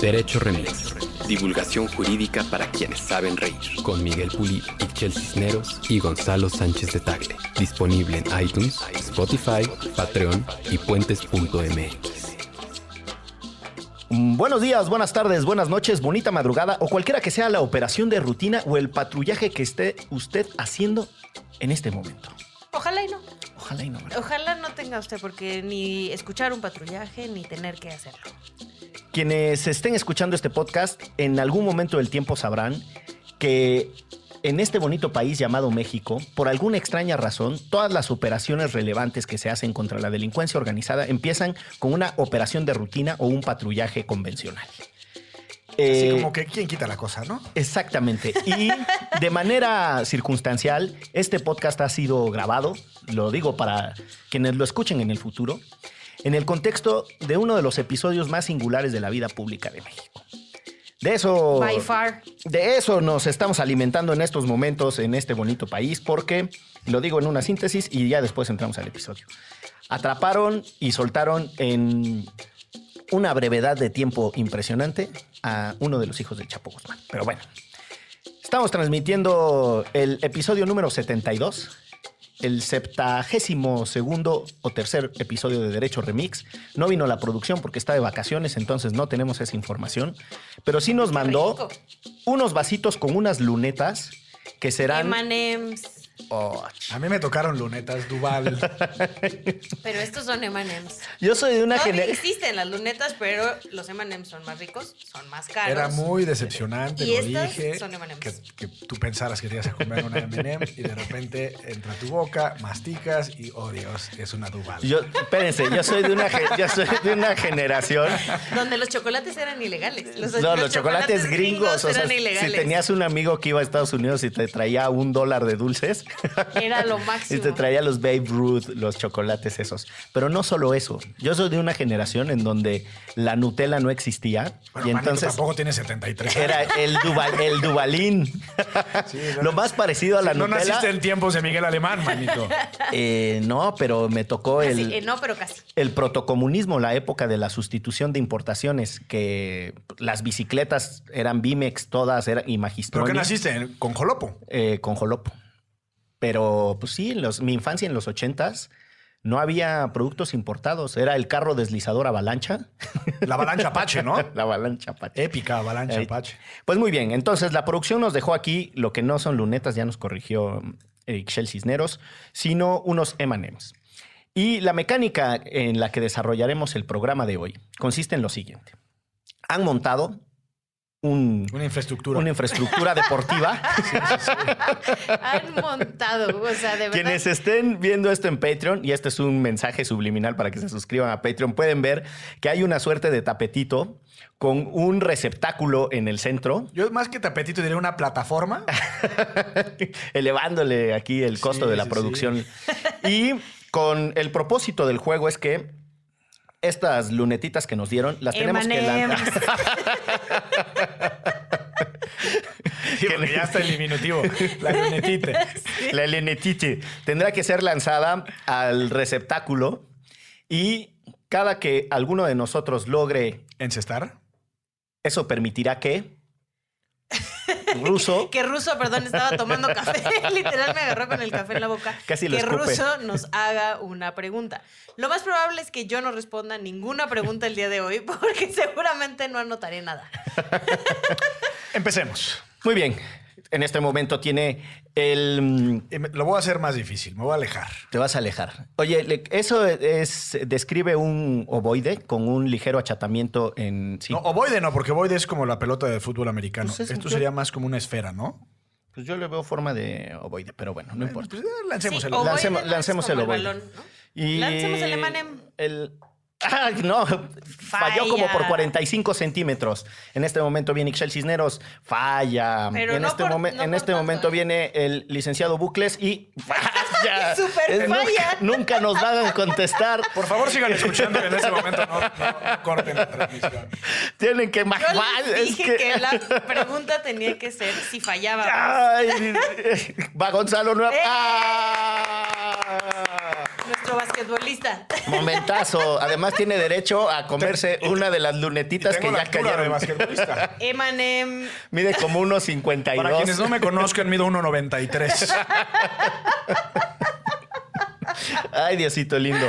Derecho Remix. Divulgación jurídica para quienes saben reír. Con Miguel Pulido, Ixchel Cisneros y Gonzalo Sánchez de Tagle. Disponible en iTunes, Spotify, Patreon y puentes.mx. Buenos días, buenas tardes, buenas noches, bonita madrugada o cualquiera que sea la operación de rutina o el patrullaje que esté usted haciendo en este momento. Ojalá y no. Ojalá y no. ¿verdad? Ojalá no tenga usted porque ni escuchar un patrullaje ni tener que hacerlo. Quienes estén escuchando este podcast en algún momento del tiempo sabrán que en este bonito país llamado México, por alguna extraña razón, todas las operaciones relevantes que se hacen contra la delincuencia organizada empiezan con una operación de rutina o un patrullaje convencional. Así Eh, como que quién quita la cosa, ¿no? Exactamente. Y de manera circunstancial, este podcast ha sido grabado, lo digo para quienes lo escuchen en el futuro, en el contexto de uno de los episodios más singulares de la vida pública de México. De eso, By far. de eso nos estamos alimentando en estos momentos en este bonito país, porque lo digo en una síntesis y ya después entramos al episodio. Atraparon y soltaron en una brevedad de tiempo impresionante a uno de los hijos del Chapo Guzmán. Pero bueno, estamos transmitiendo el episodio número 72, el septagésimo segundo o tercer episodio de Derecho Remix. No vino la producción porque está de vacaciones, entonces no tenemos esa información, pero sí nos mandó unos vasitos con unas lunetas que serán... M&M's. Oh, A mí me tocaron lunetas Duval. Pero estos son M&M's. yo soy de una Todavía generación... existen las lunetas, pero los M&M's son más ricos, son más caros. Era muy decepcionante, Y lo estas dije. son M&Ms. Que, que tú pensaras que te ibas a comer una M&M y de repente entra a tu boca, masticas y, oh Dios, es una Duval. Yo, espérense, yo soy de una, yo soy de una generación Donde los chocolates eran ilegales. Los, No, los chocolates gringos. O sea, eran si tenías un amigo que iba a Estados Unidos y te traía un dólar de dulces. Era lo Y máximo. te traía los Babe Ruth, los chocolates esos. Pero no solo eso. Yo soy de una generación en donde la Nutella no existía. Bueno, y manito, entonces tampoco tiene 73 años. era el, Duval, el Duvalín. Sí, Lo más parecido a la no Nutella. naciste en tiempos de Miguel Alemán, manito. Eh, no, pero me tocó Casi, el, eh, no, pero casi. el protocomunismo, la época de la sustitución de importaciones, que las bicicletas eran Bimex todas eran, y ¿Pero Magistroni. qué naciste? ¿En- ¿Con Jolopo? eh, con Jolopo. Pero, pues sí, los- mi infancia en los ochentas no había productos importados. Era el carro deslizador avalancha. La avalancha Apache, ¿no? la avalancha Apache. Épica avalancha. Apache. Pues muy bien, entonces la producción nos dejó aquí lo que no son lunetas, ya nos corrigió Ixchel Cisneros, sino unos M&M's. Y la mecánica en la que desarrollaremos el programa de hoy consiste en lo siguiente. Han montado un- Una infraestructura. una infraestructura deportiva. Han montado, o sea, de verdad. Quienes estén viendo esto en Patreon, y este es un mensaje subliminal para que se suscriban a Patreon, pueden ver que hay una suerte de tapetito con un receptáculo en el centro, Yo más que tapetito diría una plataforma. elevándole aquí el costo Sí, de la sí, producción. Y con el propósito del juego es que estas lunetitas que nos dieron las tenemos que lanzar. Sí, porque ya está el diminutivo. La lunetita. La lunetite tendrá que ser lanzada al receptáculo y cada que alguno de nosotros logre ¿Encestar? Eso permitirá que Ruso Que Ruso, perdón, estaba tomando café. Literal me agarró con el café en la boca. Casi lo que escupe. Ruso nos haga una pregunta. Lo más probable es que yo no responda ninguna pregunta el día de hoy porque seguramente no anotaré nada. Empecemos. Muy bien. En este momento tiene el... mm, Lo voy a hacer más difícil. Me voy a alejar. Te vas a alejar. Oye, eso es describe un ovoide con un ligero achatamiento en sí. No, ovoide no, porque ovoide es como la pelota de fútbol americano. Pues es- Esto yo- sería más como una esfera, ¿no? Pues yo le veo forma de ovoide, pero bueno, no importa. Pues, lancemos Sí, el ovoide Lancemos- lancemos el ovoide. balón, ¿no? Y Lancemos el M&M. El... Ah, no, falló como por 45 centímetros. En este momento viene Ixchel Cisneros, falla. Pero en no este, por- momen- no en por este tanto, momento ¿eh? viene el licenciado Bucles y falla. Súper Eh, nunca- falla. Nunca, nos van a contestar. Por favor, sigan escuchando y en ese momento no, no corten la transmisión. Tienen que Es dije que... que, la pregunta tenía que ser si fallaba. Ay, va Gonzalo Nuevo. ¡Eh! ¡Ah! Nuestro basquetbolista. Momentazo. Además tiene derecho a comerse una de las lunetitas que ya cayeron. basquetbolista. Emanem. Mide como unos 52. Para quienes no me conozcan, mido 1.93. Ay, Diosito lindo.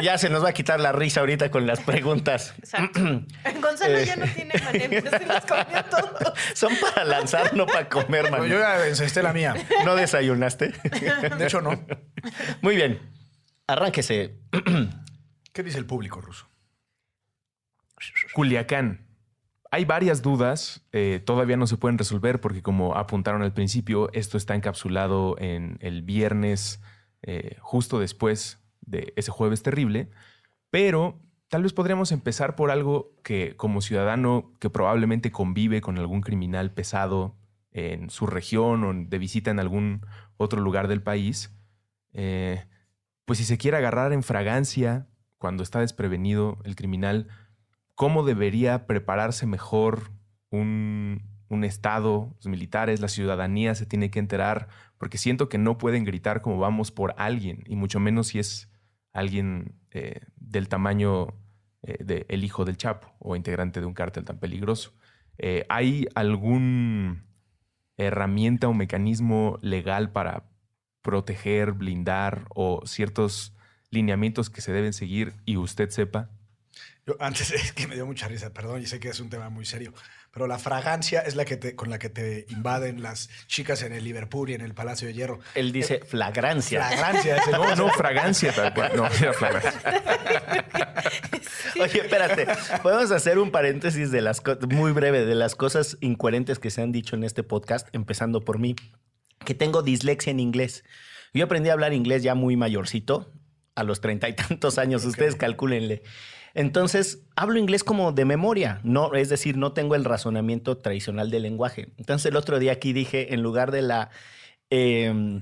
Ya se nos va a quitar la risa ahorita con las preguntas. Exacto. Gonzalo Eh. ya no tiene Emanem, ya se los comió todo. Son para lanzar, no para comer, man. Yo ya encesté la mía. ¿No desayunaste? De hecho, no. Muy bien. Arránquese. ¿Qué dice el público ruso? Culiacán. Hay varias dudas, eh, todavía no se pueden resolver porque como apuntaron al principio, esto está encapsulado en el viernes eh, justo después de ese jueves terrible, pero tal vez podríamos empezar por algo que como ciudadano que probablemente convive con algún criminal pesado en su región o de visita en algún otro lugar del país, eh, pues si se quiere agarrar en fragancia cuando está desprevenido el criminal, cómo debería prepararse mejor un, un Estado, los militares, la ciudadanía se tiene que enterar, porque siento que no pueden gritar como vamos por alguien, y mucho menos si es alguien eh, del tamaño eh, del hijo del Chapo o integrante de un cártel tan peligroso. Eh, ¿Hay algún herramienta o mecanismo legal para proteger, blindar o ciertos lineamientos que se deben seguir y usted sepa? Yo, antes es que me dio mucha risa, perdón, y sé que es un tema muy serio, pero la fragancia es la que te, con la que te invaden las chicas en el Liverpool y en el Palacio de Hierro. Él dice flagrancia. Fragancia es el No, no, fragancia tal cual. No, era fragancia. Oye, espérate. Podemos hacer un paréntesis de las muy breve de las cosas incoherentes que se han dicho en este podcast, empezando por mí, que tengo dislexia en inglés. Yo aprendí a hablar inglés ya muy mayorcito, a los treinta y tantos años, ustedes calcúlenle. Entonces, hablo inglés como de memoria, no, es decir, no tengo el razonamiento tradicional del lenguaje. Entonces, el otro día aquí dije, en lugar de la eh,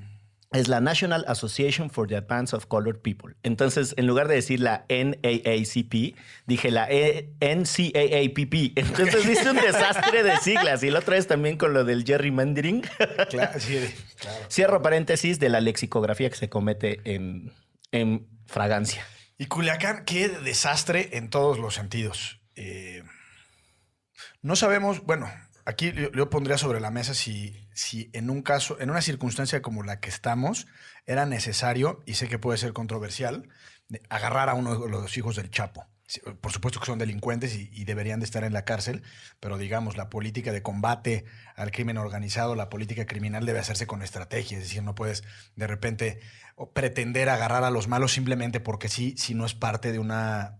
es la National Association for the Advance of Colored People. Entonces, en lugar de decir la NAACP, dije la E- NCAAPP. Entonces, hice un desastre de siglas. Y la otra vez también con lo del gerrymandering. Claro, sí, claro. Cierro paréntesis de la lexicografía que se comete en, en fragancia. Y Culiacán, qué desastre en todos los sentidos. Eh, no sabemos, bueno, aquí yo, yo pondría sobre la mesa si, si en un caso, en una circunstancia como la que estamos, era necesario, y sé que puede ser controversial, agarrar a uno de los hijos del Chapo. Por supuesto que son delincuentes y, deberían de estar en la cárcel, pero digamos, la política de combate al crimen organizado, la política criminal debe hacerse con estrategia, es decir, no puedes de repente pretender agarrar a los malos simplemente porque sí, si no es parte de una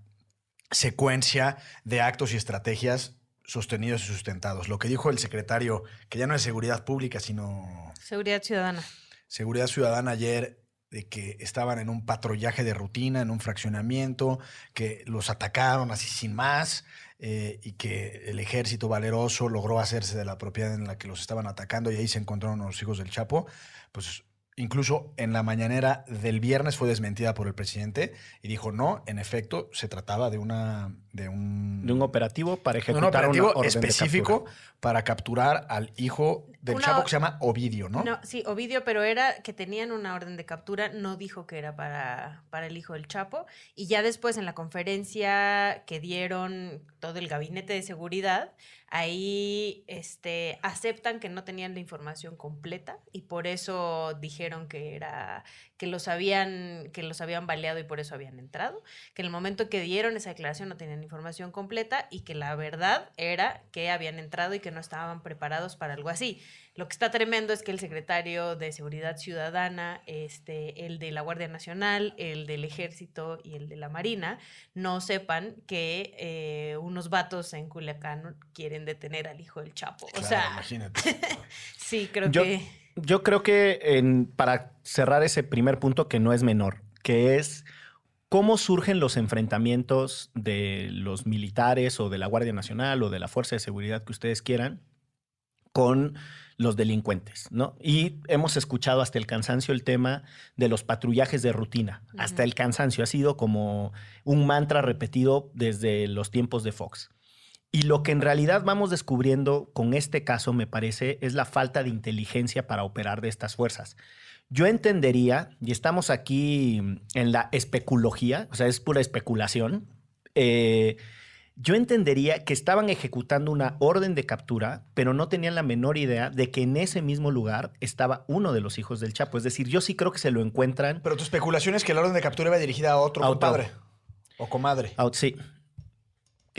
secuencia de actos y estrategias sostenidos y sustentados. Lo que dijo el secretario, que ya no es seguridad pública, sino Seguridad ciudadana. seguridad ciudadana ayer, de que estaban en un patrullaje de rutina, en un fraccionamiento, que los atacaron así sin más, eh, y que el ejército valeroso logró hacerse de la propiedad en la que los estaban atacando y ahí se encontraron los hijos del Chapo, pues incluso en la mañanera del viernes fue desmentida por el presidente y dijo no, en efecto, se trataba de una de un, De un operativo para ejecutar un operativo una orden de específico captura. para capturar al hijo del Una- Chapo que se llama Ovidio, ¿no? ¿no? sí, Ovidio, pero era que tenían una orden de captura, no dijo que era para, para el hijo del Chapo. Y ya después en la conferencia que dieron todo el gabinete de seguridad, ahí este, aceptan que no tenían la información completa y por eso dijeron que era que los habían que los habían baleado y por eso habían entrado, que en el momento que dieron esa declaración no tenían información completa y que la verdad era que habían entrado y que no estaban preparados para algo así. Lo que está tremendo es que el secretario de Seguridad Ciudadana, este, el de la Guardia Nacional, el del Ejército y el de la Marina no sepan que eh, unos vatos en Culiacán quieren detener al hijo del Chapo. o sea, imagínate. sí, creo Yo, que... yo creo que en- para cerrar ese primer punto que no es menor, que es cómo surgen los enfrentamientos de los militares o de la Guardia Nacional o de la Fuerza de Seguridad que ustedes quieran con los delincuentes, ¿no? Y hemos escuchado hasta el cansancio el tema de los patrullajes de rutina, hasta el cansancio, ha sido como un mantra repetido desde los tiempos de Fox. Y lo que en realidad vamos descubriendo con este caso, me parece, es la falta de inteligencia para operar de estas fuerzas. Yo entendería, y estamos aquí en la especulología, o sea, es pura especulación. eh, yo entendería que estaban ejecutando una orden de captura, pero no tenían la menor idea de que en ese mismo lugar estaba uno de los hijos del Chapo. Es decir, yo sí creo que se lo encuentran. Pero tu especulación es que la orden de captura iba dirigida a otro A otro. compadre. O comadre. Out, sí.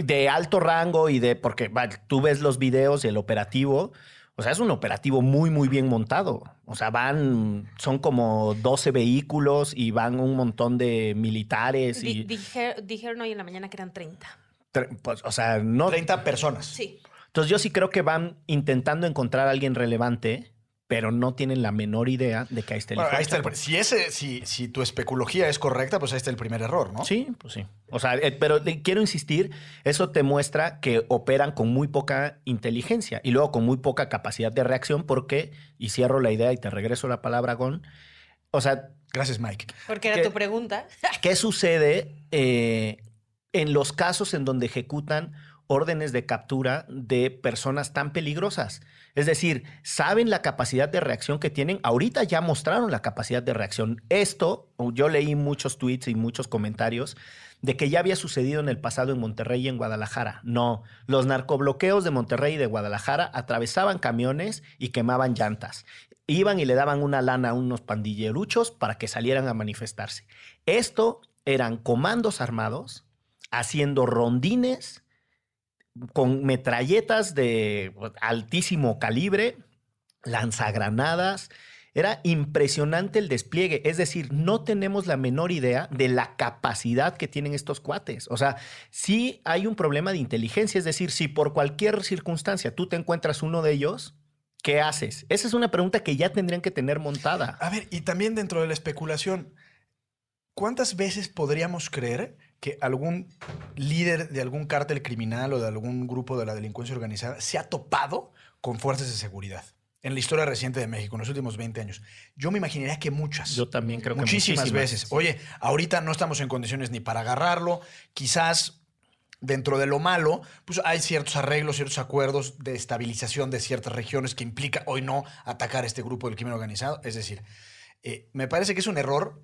De alto rango y de. Porque va, tú ves los videos y el operativo. O sea, es un operativo muy, muy bien montado. O sea, van. Son como 12 vehículos y van un montón de militares. Y, dije- dijeron hoy en la mañana que eran 30. tre- pues, o sea, no. 30 personas. Sí. Entonces, yo sí creo que van intentando encontrar a alguien relevante, pero no tienen la menor idea de que ahí está el Bueno, hijo ahí del está el Chapo. pr- si, ese, si, si tu especulología es correcta, pues ahí está el primer error, ¿no? Sí, pues sí. O sea, eh, pero le- quiero insistir, eso te muestra que operan con muy poca inteligencia y luego con muy poca capacidad de reacción porque, y cierro la idea y te regreso la palabra, Gon, o sea, Gracias, Mike. Porque era tu pregunta. ¿qué sucede eh, en los casos en donde ejecutan órdenes de captura de personas tan peligrosas? Es decir, saben la capacidad de reacción que tienen. Ahorita ya mostraron la capacidad de reacción. Esto, yo leí muchos tweets y muchos comentarios de que ya había sucedido en el pasado en Monterrey y en Guadalajara. No, los narcobloqueos de Monterrey y de Guadalajara atravesaban camiones y quemaban llantas. Iban y le daban una lana a unos pandilleruchos para que salieran a manifestarse. Esto eran comandos armados haciendo rondines con metralletas de altísimo calibre, lanzagranadas. Era impresionante el despliegue. Es decir, no tenemos la menor idea de la capacidad que tienen estos cuates. O sea, sí hay un problema de inteligencia. Es decir, si por cualquier circunstancia tú te encuentras uno de ellos, ¿qué haces? Esa es una pregunta que ya tendrían que tener montada. A ver, y también dentro de la especulación, ¿cuántas veces podríamos creer que algún líder de algún cártel criminal o de algún grupo de la delincuencia organizada se ha topado con fuerzas de seguridad? En la historia reciente de México, en los últimos 20 años. Yo me imaginaría que muchas. Yo también creo que muchísimas, veces. Oye, ahorita no estamos en condiciones ni para agarrarlo. Quizás dentro de lo malo, pues hay ciertos arreglos, ciertos acuerdos de estabilización de ciertas regiones que implica hoy no atacar a este grupo del crimen organizado. Es decir, eh, me parece que es un error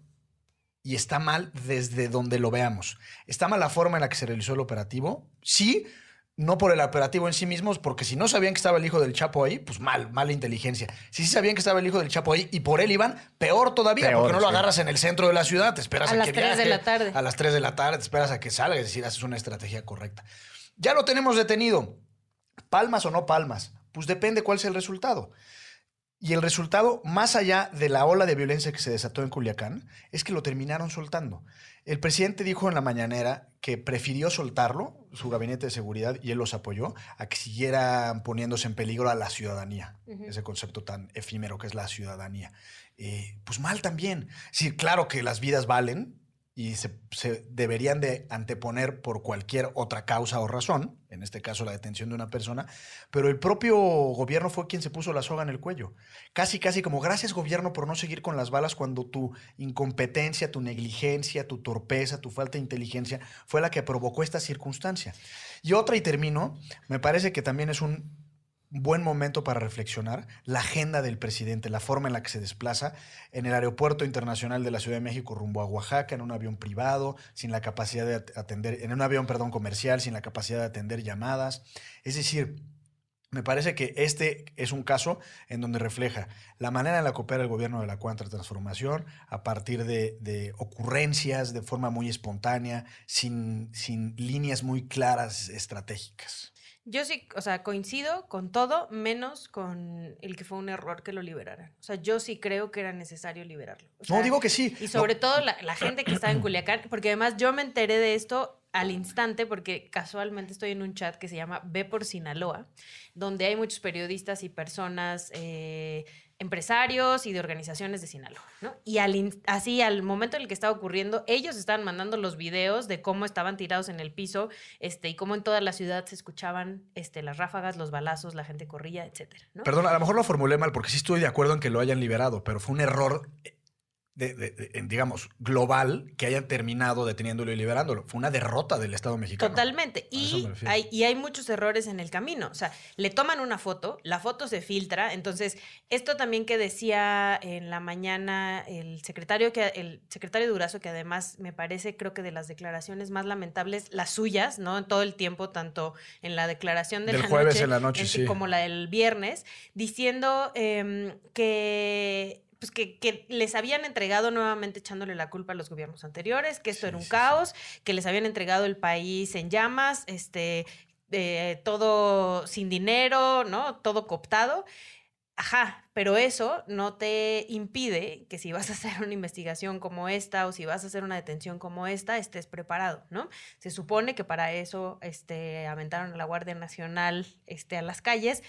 y está mal desde donde lo veamos. Está mal la forma en la que se realizó el operativo. Sí, no por el operativo en sí mismo, porque si no sabían que estaba el hijo del Chapo ahí, pues mal, mala inteligencia. Si sí sabían que estaba el hijo del Chapo ahí y por él iban, peor todavía, Peor, porque no lo sí. agarras en el centro de la ciudad, te esperas A a, las que 3 de la tarde. A las 3 de la tarde, te esperas a que salga, es decir, haces una estrategia correcta. Ya lo tenemos detenido. ¿Palmas o no palmas? Pues depende cuál sea el resultado. Y el resultado, más allá de la ola de violencia que se desató en Culiacán, es que lo terminaron soltando. El presidente dijo en la mañanera que prefirió soltarlo, su gabinete de seguridad, y él los apoyó, a que siguieran poniéndose en peligro a la ciudadanía. Ese concepto tan efímero que es la ciudadanía. Eh, pues mal también. Sí, claro que las vidas valen y se, deberían de anteponer por cualquier otra causa o razón, en este caso la detención de una persona, pero el propio gobierno fue quien se puso la soga en el cuello. Casi, casi como gracias gobierno por no seguir con las balas cuando tu incompetencia, tu negligencia, tu torpeza, tu falta de inteligencia fue la que provocó esta circunstancia. Y otra, y termino, me parece que también es un buen momento para reflexionar la agenda del presidente, la forma en la que se desplaza en el aeropuerto internacional de la Ciudad de México rumbo a Oaxaca en un avión privado, sin la capacidad de at- atender, en un avión, perdón, comercial, sin la capacidad de atender llamadas. Es decir, me parece que este es un caso en donde refleja la manera en la que opera el gobierno de la cuarta transformación a partir de, de ocurrencias de forma muy espontánea, sin, sin líneas muy claras estratégicas. Yo sí, o sea, coincido con todo, menos con el que fue un error que lo liberaran. O sea, yo sí creo que era necesario liberarlo. O No, digo que sí. Y sobre No, todo la, la gente que estaba en Culiacán, porque además yo me enteré de esto al instante, porque casualmente estoy en un chat que se llama Ve por Sinaloa, donde hay muchos periodistas y personas, eh, empresarios y de organizaciones de Sinaloa, ¿no? Y al así, al momento en el que estaba ocurriendo, ellos estaban mandando los videos de cómo estaban tirados en el piso, este, y cómo en toda la ciudad se escuchaban este, las ráfagas, los balazos, la gente corría, etcétera. Perdón, a lo mejor lo formulé mal porque sí estoy de acuerdo en que lo hayan liberado, pero fue un error de, de- de- digamos, global que hayan terminado deteniéndolo y liberándolo. Fue una derrota del Estado mexicano. Totalmente. Y hay, y hay muchos errores en el camino. O sea, le toman una foto, la foto se filtra. Entonces, esto también que decía en la mañana el secretario, que, el secretario Durazo, que además me parece, creo que de las declaraciones más lamentables, las suyas, ¿no? En todo el tiempo, tanto en la declaración de Del la jueves noche, en la noche, en- sí. como la del viernes, diciendo em, que pues que, que les habían entregado nuevamente echándole la culpa a los gobiernos anteriores, que esto Sí, era un sí, sí. caos, que les habían entregado el país en llamas, este, eh, todo sin dinero, ¿no? Todo cooptado. Ajá, pero eso no te impide que si vas a hacer una investigación como esta o si vas a hacer una detención como esta, estés preparado, ¿no? Se supone que para eso este, aventaron a la Guardia Nacional este, a las calles.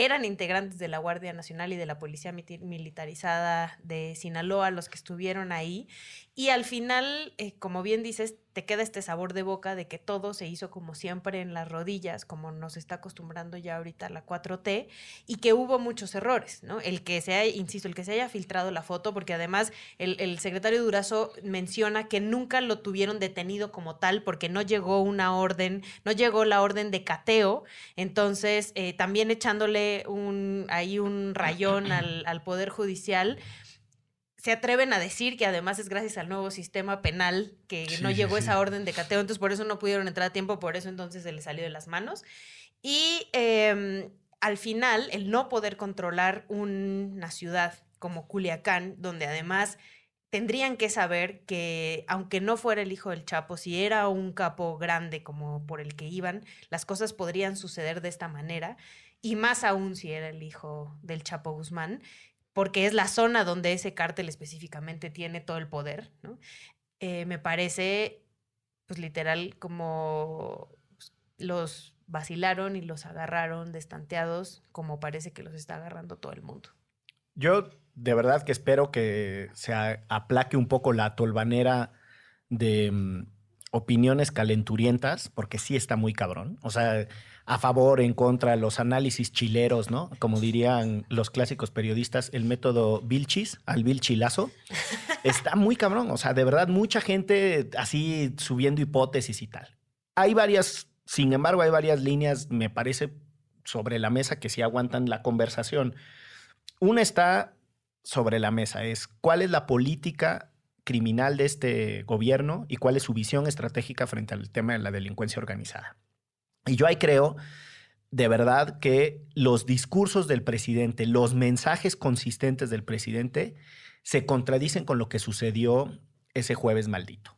Eran integrantes de la Guardia Nacional y de la Policía Militarizada de Sinaloa los que estuvieron ahí. Y al final, eh, como bien dices, te queda este sabor de boca de que todo se hizo como siempre en las rodillas, como nos está acostumbrando ya ahorita la 4T, y que hubo muchos errores, ¿no? El que se haya, insisto, el que se haya filtrado la foto, porque además el, el secretario Durazo menciona que nunca lo tuvieron detenido como tal, porque no llegó una orden, no llegó la orden de cateo, entonces eh, también echándole un, ahí un rayón al, al Poder Judicial se atreven a decir que además es gracias al nuevo sistema penal que Sí, no llegó sí. esa orden de cateo, entonces por eso no pudieron entrar a tiempo, por eso entonces se les salió de las manos. Y eh, al final, el no poder controlar una ciudad como Culiacán, donde además tendrían que saber que aunque no fuera el hijo del Chapo, si era un capo grande como por el que iban, las cosas podrían suceder de esta manera, y más aún si era el hijo del Chapo Guzmán, porque es la zona donde ese cártel específicamente tiene todo el poder, ¿no? Eh, me parece, pues literal, como pues, los vacilaron y los agarraron destanteados, como parece que los está agarrando todo el mundo. Yo de verdad que espero que se aplaque un poco la tolvanera de mm, opiniones calenturientas, porque sí está muy cabrón. O sea, a favor, en contra, los análisis chileros, ¿no? Como dirían los clásicos periodistas, el método Vilchis, al Vilchilazo. Está muy cabrón. O sea, de verdad, mucha gente así subiendo hipótesis y tal. Hay varias, sin embargo, hay varias líneas, me parece, sobre la mesa que sí aguantan la conversación. Una está sobre la mesa, es cuál es la política criminal de este gobierno y cuál es su visión estratégica frente al tema de la delincuencia organizada. Y yo ahí creo, de verdad, que los discursos del presidente, los mensajes consistentes del presidente, se contradicen con lo que sucedió ese jueves maldito.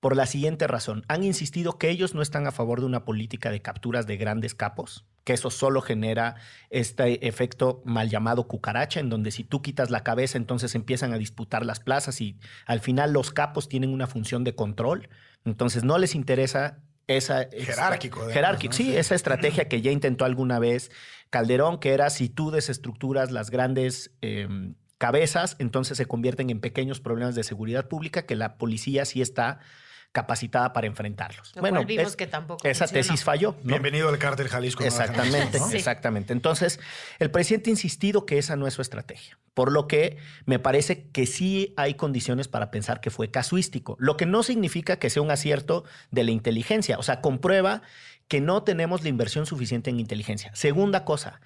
Por la siguiente razón, han insistido que ellos no están a favor de una política de capturas de grandes capos, que eso solo genera este efecto mal llamado cucaracha, en donde si tú quitas la cabeza, entonces empiezan a disputar las plazas y al final los capos tienen una función de control, entonces no les interesa esa... Jerárquico, Jerárquico, ¿no? sí, Sí. esa estrategia que ya intentó alguna vez Calderón, que era si tú desestructuras las grandes... em, cabezas, entonces se convierten en pequeños problemas de seguridad pública que la policía sí está capacitada para enfrentarlos. Lo bueno, cual vimos es- que tampoco esa funcionó. tesis falló. ¿no? Bienvenido al cártel Jalisco. Exactamente, ¿no? Sí. exactamente. Entonces, el presidente ha insistido que esa no es su estrategia, por lo que me parece que sí hay condiciones para pensar que fue casuístico, lo que no significa que sea un acierto de la inteligencia, o sea, comprueba que no tenemos la inversión suficiente en inteligencia. Segunda cosa,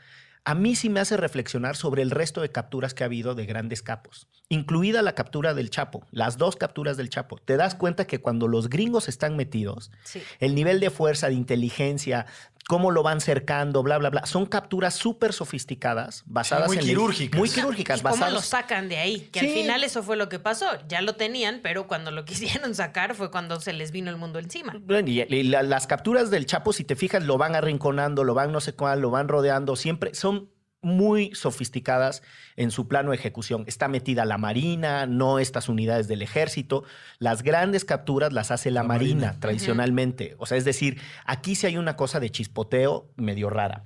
a mí sí me hace reflexionar sobre el resto de capturas que ha habido de grandes capos, incluida la captura del Chapo, las dos capturas del Chapo. Te das cuenta que cuando los gringos están metidos, Sí. el nivel de fuerza, de inteligencia, cómo lo van cercando, bla, bla, bla. Son capturas súper sofisticadas, basadas muy en... quirúrgicas. Muy quirúrgicas, ¿Y cómo basadas... lo sacan de ahí? Que Sí. al final eso fue lo que pasó. Ya lo tenían, pero cuando lo quisieron sacar fue cuando se les vino el mundo encima. Bueno, Y, y la- las capturas del Chapo, si te fijas, lo van arrinconando, lo van no sé cuál, lo van rodeando, siempre son muy sofisticadas en su plano de ejecución. Está metida la Marina, no estas unidades del ejército. Las grandes capturas las hace la, La Marina, Marina. tradicionalmente. O sea, es decir, aquí sí hay una cosa de chispoteo medio rara.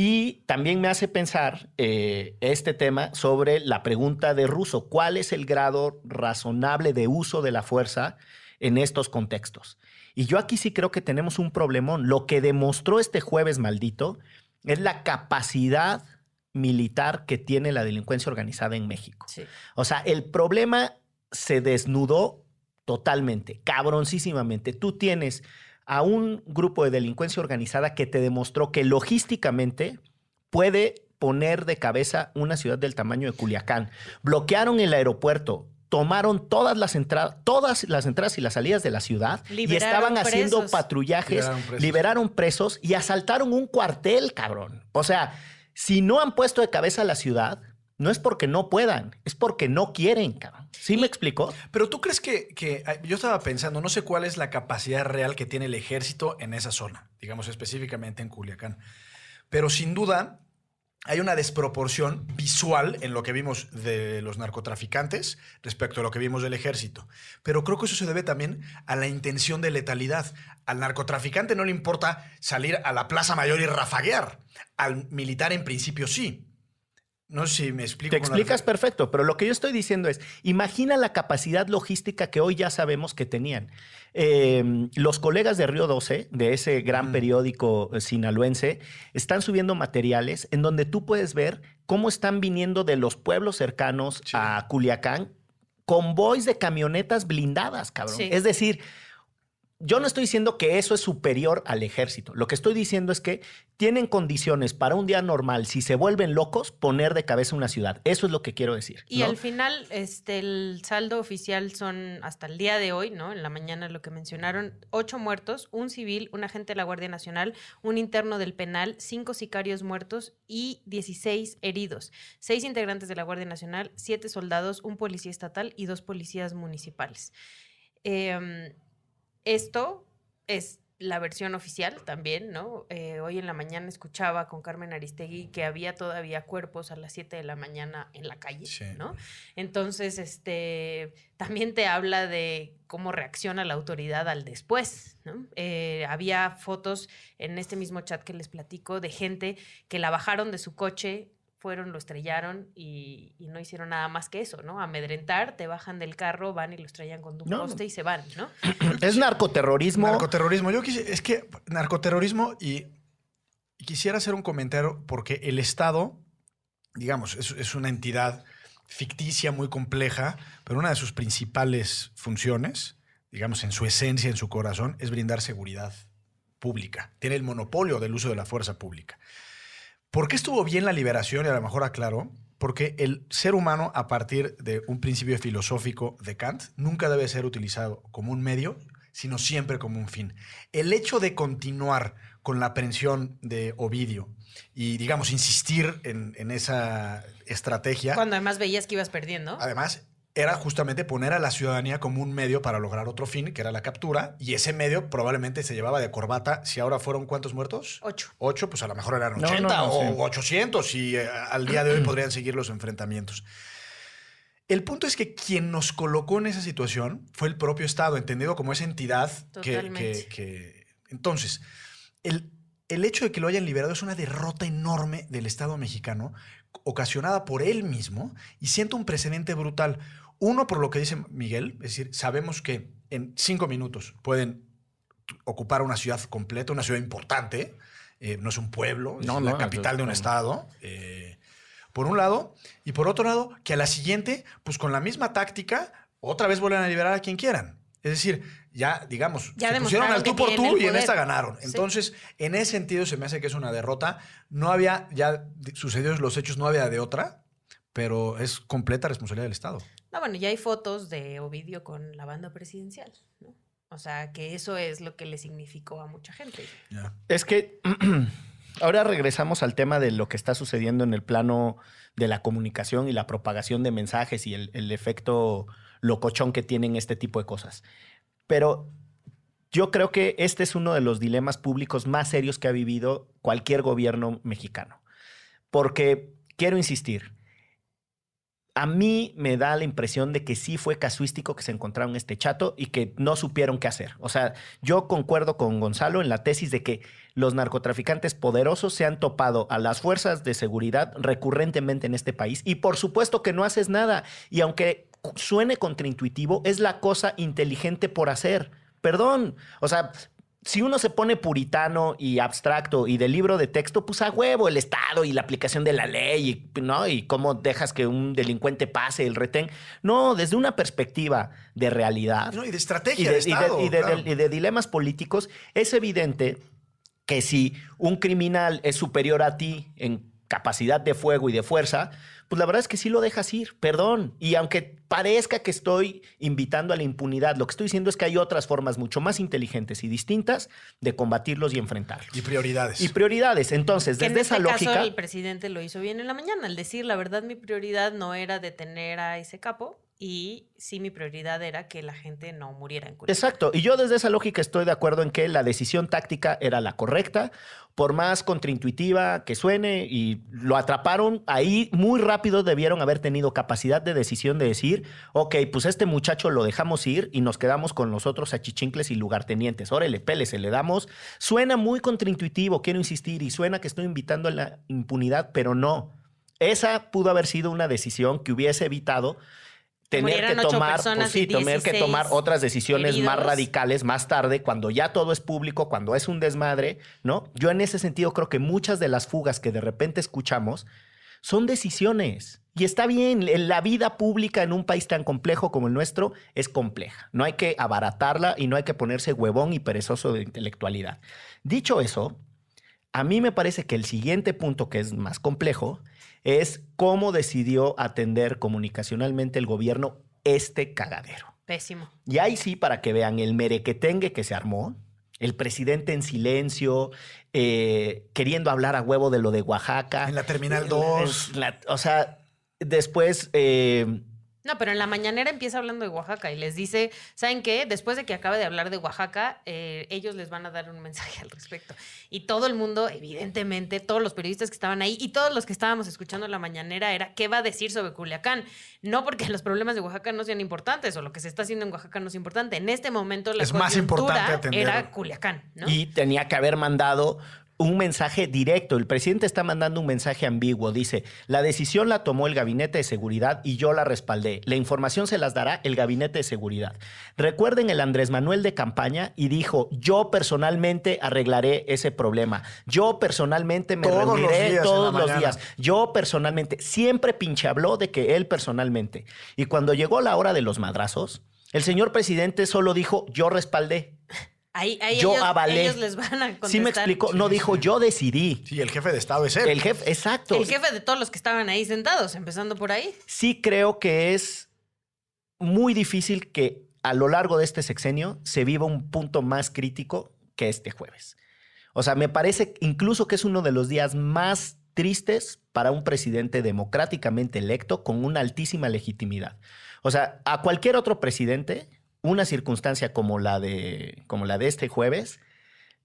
Y también me hace pensar eh, este tema sobre la pregunta de Russo. ¿Cuál es el grado razonable de uso de la fuerza en estos contextos? Y yo aquí sí creo que tenemos un problemón. Lo que demostró este jueves maldito es la capacidad militar que tiene la delincuencia organizada en México. Sí. O sea, el problema se desnudó totalmente, cabroncísimamente. Tú tienes a un grupo de delincuencia organizada que te demostró que logísticamente puede poner de cabeza una ciudad del tamaño de Culiacán. Bloquearon el aeropuerto, tomaron todas las entradas, todas las entradas y las salidas de la ciudad y estaban haciendo patrullajes, Liberaron presos. liberaron presos y asaltaron un cuartel, cabrón. O sea, si no han puesto de cabeza la ciudad, no es porque no puedan, es porque no quieren, cabrón. ¿Sí me explicó? Pero tú crees que, que- yo estaba pensando, no sé cuál es la capacidad real que tiene el ejército en esa zona, digamos específicamente en Culiacán. Pero sin duda hay una desproporción visual en lo que vimos de los narcotraficantes respecto a lo que vimos del ejército. Pero creo que eso se debe también a la intención de letalidad. Al narcotraficante no le importa salir a la Plaza Mayor y rafaguear. Al militar en principio sí. No sé si me explico. Te la explicas perfecto, pero lo que yo estoy diciendo es, imagina la capacidad logística que hoy ya sabemos que tenían. Eh, los colegas de Río 12, de ese gran periódico eh, sinaloense, están subiendo materiales en donde tú puedes ver cómo están viniendo de los pueblos cercanos Sí. a Culiacán convoys de camionetas blindadas, cabrón. Sí. Es decir, yo no estoy diciendo que eso es superior al ejército. Lo que estoy diciendo es que tienen condiciones para un día normal, si se vuelven locos, poner de cabeza una ciudad. Eso es lo que quiero decir. Y ¿no? al final, este, el saldo oficial son hasta el día de hoy, ¿no? En la mañana lo que mencionaron, ocho muertos, un civil, un agente de la Guardia Nacional, un interno del penal, cinco sicarios muertos y 16 heridos. Seis integrantes de la Guardia Nacional, siete soldados, un policía estatal y dos policías municipales. Em, esto es la versión oficial también, ¿no? Eh, hoy en la mañana escuchaba con Carmen Aristegui que había todavía cuerpos a las 7 de la mañana en la calle, Sí. ¿no? Entonces, este, también te habla de cómo reacciona la autoridad al después, ¿no? Eh, había fotos en este mismo chat que les platico de gente que la bajaron de su coche, fueron, lo estrellaron y, y no hicieron nada más que eso, ¿no? Amedrentar, te bajan del carro, van y lo estrellan con un No, poste y se van, ¿no? Es narcoterrorismo. Narcoterrorismo. Yo quise, es que narcoterrorismo y, y quisiera hacer un comentario porque el Estado, digamos, es, es una entidad ficticia muy compleja, pero una de sus principales funciones, digamos, en su esencia, en su corazón, es brindar seguridad pública. Tiene el monopolio del uso de la fuerza pública. ¿Por qué estuvo bien la liberación? Y a lo mejor aclaro. Porque el ser humano, a partir de un principio filosófico de Kant, nunca debe ser utilizado como un medio, sino siempre como un fin. El hecho de continuar con la aprehensión de Ovidio y, digamos, insistir en, en esa estrategia, Cuando además veías que ibas perdiendo. además, era justamente poner a la ciudadanía como un medio para lograr otro fin, que era la captura, y ese medio probablemente se llevaba de corbata. Si ahora fueron cuántos muertos? Ocho. 8, pues a lo mejor eran No, 80 no, no, o sí. 800 y eh, al día de hoy podrían seguir los enfrentamientos. El punto es que quien nos colocó en esa situación fue el propio Estado, entendido como esa entidad que- que- Entonces, el, el hecho de que lo hayan liberado es una derrota enorme del Estado mexicano, ocasionada por él mismo, y siento un precedente brutal. Uno, por lo que dice Miguel, es decir, sabemos que en cinco minutos pueden ocupar una ciudad completa, una ciudad importante, eh, no es un pueblo, No, es no, la capital de un es- estado, eh, por un lado, y por otro lado, que a la siguiente, pues con la misma táctica, otra vez vuelven a liberar a quien quieran. Es decir, ya, digamos, Ya se pusieron al tú por tú y en esta ganaron. Sí. Entonces, en ese sentido se me hace que es una derrota. No había, ya di- sucedidos los hechos, no había de otra, pero es completa responsabilidad del Estado. No, bueno, ya hay fotos de Ovidio con la banda presidencial, ¿no? O sea, que eso es lo que le significó a mucha gente. Es que ahora regresamos al tema de lo que está sucediendo en el plano de la comunicación y la propagación de mensajes y el, el efecto locochón que tienen este tipo de cosas. Pero yo creo que este es uno de los dilemas públicos más serios que ha vivido cualquier gobierno mexicano. Porque quiero insistir, a mí me da la impresión de que sí fue casuístico que se encontraron este chato y que no supieron qué hacer. O sea, yo concuerdo con Gonzalo en la tesis de que los narcotraficantes poderosos se han topado a las fuerzas de seguridad recurrentemente en este país y por supuesto que no haces nada. Y aunque suene contraintuitivo, es la cosa inteligente por hacer. Perdón. O sea, si uno se pone puritano y abstracto y de libro de texto, pues a huevo el Estado y la aplicación de la ley, y, ¿no? Y cómo dejas que un delincuente pase el retén. No, desde una perspectiva de realidad. No, y de estrategia de, y de- Estado. y de- claro. y de dilemas políticos, es evidente que si un criminal es superior a ti en capacidad de fuego y de fuerza, pues la verdad es que sí lo dejas ir, perdón. Y aunque parezca que estoy invitando a la impunidad, lo que estoy diciendo es que hay otras formas mucho más inteligentes y distintas de combatirlos y enfrentarlos. Y prioridades. Y prioridades. Entonces, Que en desde este esa caso lógica... el presidente lo hizo bien en la mañana, al decir la verdad mi prioridad no era detener a ese capo y sí mi prioridad era que la gente no muriera en Culiacán. Exacto. Y yo desde esa lógica estoy de acuerdo en que la decisión táctica era la correcta, por más contraintuitiva que suene, y lo atraparon. Ahí muy rápido debieron haber tenido capacidad de decisión de decir, ok, pues este muchacho lo dejamos ir y nos quedamos con los otros achichincles y lugartenientes. Órale, pélese, le damos. Suena muy contraintuitivo, quiero insistir, y suena que estoy invitando a la impunidad, pero no. Esa pudo haber sido una decisión que hubiese evitado tener que tomar, pues sí, tener que 16 tomar otras decisiones más radicales más tarde, cuando ya todo es público, cuando es un desmadre, ¿no? Yo en ese sentido creo que muchas de las fugas que de repente escuchamos son decisiones. Y está bien, la vida pública en un país tan complejo como el nuestro es compleja. No hay que abaratarla y no hay que ponerse huevón y perezoso de intelectualidad. Dicho eso, a mí me parece que el siguiente punto, que es más complejo, es cómo decidió atender comunicacionalmente el gobierno este cagadero. Pésimo. Y ahí sí, para que vean el merequetengue que se armó, el presidente en silencio, eh, queriendo hablar a huevo de lo de Oaxaca. En la Terminal En 2. la- o sea, después... eh, No, pero en la mañanera empieza hablando de Oaxaca y les dice, ¿saben qué? Después de que acabe de hablar de Oaxaca, eh, ellos les van a dar un mensaje al respecto. Y todo el mundo, evidentemente, todos los periodistas que estaban ahí y todos los que estábamos escuchando la mañanera era, ¿qué va a decir sobre Culiacán? No porque los problemas de Oaxaca no sean importantes o lo que se está haciendo en Oaxaca no es importante. En este momento la Es más importante atender- era Culiacán, ¿no? Y tenía que haber mandado un mensaje directo. El presidente está mandando un mensaje ambiguo. Dice, la decisión la tomó el gabinete de seguridad y yo la respaldé. La información se las dará el gabinete de seguridad. Recuerden el Andrés Manuel de campaña y dijo, yo personalmente arreglaré ese problema. Yo personalmente me Todos los reuniré días todos los mañana. días. Yo personalmente, siempre pinche habló de que él personalmente. Y cuando llegó la hora de los madrazos, el señor presidente solo dijo, yo respaldé. Ahí, ahí yo ellos, avalé. ellos les van a contestar. ¿Sí me explico? No dijo yo decidí. Sí, el jefe de Estado es él. El jefe, exacto. El jefe de todos los que estaban ahí sentados, empezando por ahí. Sí creo que es muy difícil que a lo largo de este sexenio se viva un punto más crítico que este jueves. O sea, me parece incluso que es uno de los días más tristes para un presidente democráticamente electo con una altísima legitimidad. O sea, a cualquier otro presidente, una circunstancia como la de, como la de este jueves,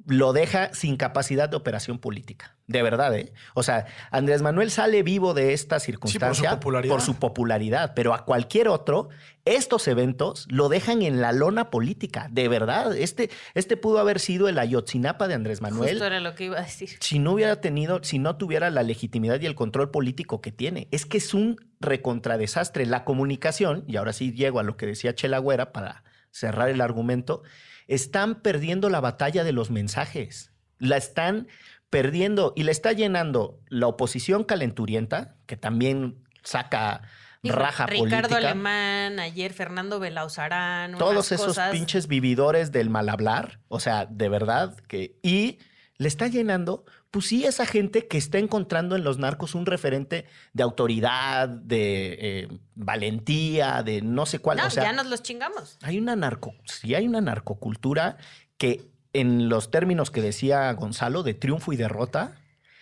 lo deja sin capacidad de operación política. De verdad, ¿eh? O sea, Andrés Manuel sale vivo de esta circunstancia popularidad. por su popularidad, pero a cualquier otro, estos eventos lo dejan en la lona política. De verdad, este, este pudo haber sido el Ayotzinapa de Andrés Manuel Justo era lo que iba a decir. si no hubiera tenido, si no tuviera la legitimidad y el control político que tiene. Es que es un recontradesastre. La comunicación, y ahora sí llego a lo que decía Chela Güera para cerrar el argumento, están perdiendo la batalla de los mensajes. La están perdiendo y le está llenando la oposición calenturienta, que también saca Dijo, raja Ricardo política. Alemán, ayer Fernando Belauzarán, todos esos cosas- pinches vividores del mal hablar, o sea, de verdad que y le está llenando, pues sí, esa gente que está encontrando en los narcos un referente de autoridad, de eh, valentía, de no sé cuál. No, o sea, ya nos los chingamos. hay una narco, sí hay una narcocultura que en los términos que decía Gonzalo de triunfo y derrota,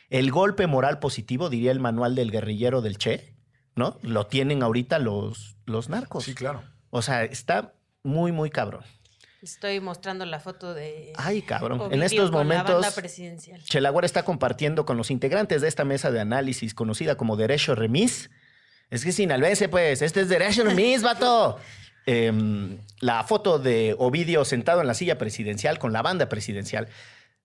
el golpe moral positivo, diría el manual del guerrillero del Che, ¿no? Lo tienen ahorita los, los narcos. Sí, claro. O sea, está muy, muy cabrón. Estoy mostrando la foto de. Ay, cabrón. En estos con la momentos, banda presidencial. Chelagüera está compartiendo con los integrantes de esta mesa de análisis conocida como Derecho Remis. Es que sinalbense, pues. Este es Derecho Remis, vato. Em, la foto de Ovidio sentado en la silla presidencial con la banda presidencial.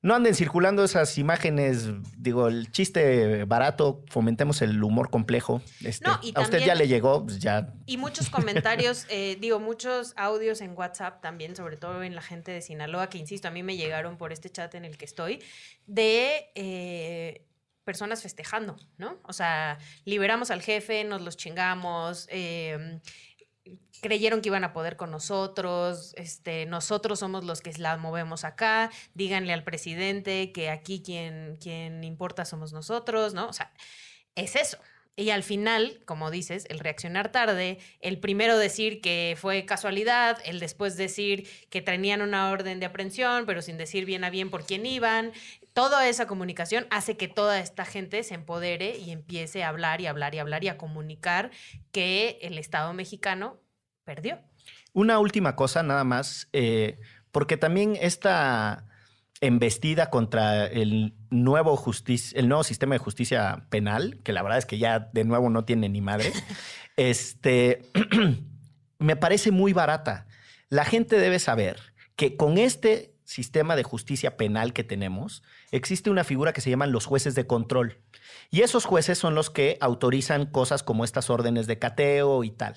No anden circulando esas imágenes, digo, el chiste barato, fomentemos el humor complejo. Este, No, y a usted ya le llegó, pues ya. Y muchos comentarios, eh, digo, muchos audios en WhatsApp también, sobre todo en la gente de Sinaloa, que insisto, a mí me llegaron por este chat en el que estoy, de eh, personas festejando, ¿no? O sea, liberamos al jefe, nos los chingamos, eh, creyeron que iban a poder con nosotros, este, nosotros somos los que la movemos acá, díganle al presidente que aquí quien, quien importa somos nosotros, ¿no? O sea, es eso. Y al final, como dices, el reaccionar tarde, el primero decir que fue casualidad, el después decir que tenían una orden de aprehensión, pero sin decir bien a bien por quién iban, toda esa comunicación hace que toda esta gente se empodere y empiece a hablar y hablar y hablar y a comunicar que el Estado mexicano perdió. Una última cosa, nada más, eh, porque también esta embestida contra el nuevo, justicia, el nuevo sistema de justicia penal, que la verdad es que ya de nuevo no tiene ni madre, este, me parece muy barata. La gente debe saber que con este sistema de justicia penal que tenemos, existe una figura que se llaman los jueces de control. Y esos jueces son los que autorizan cosas como estas órdenes de cateo y tal.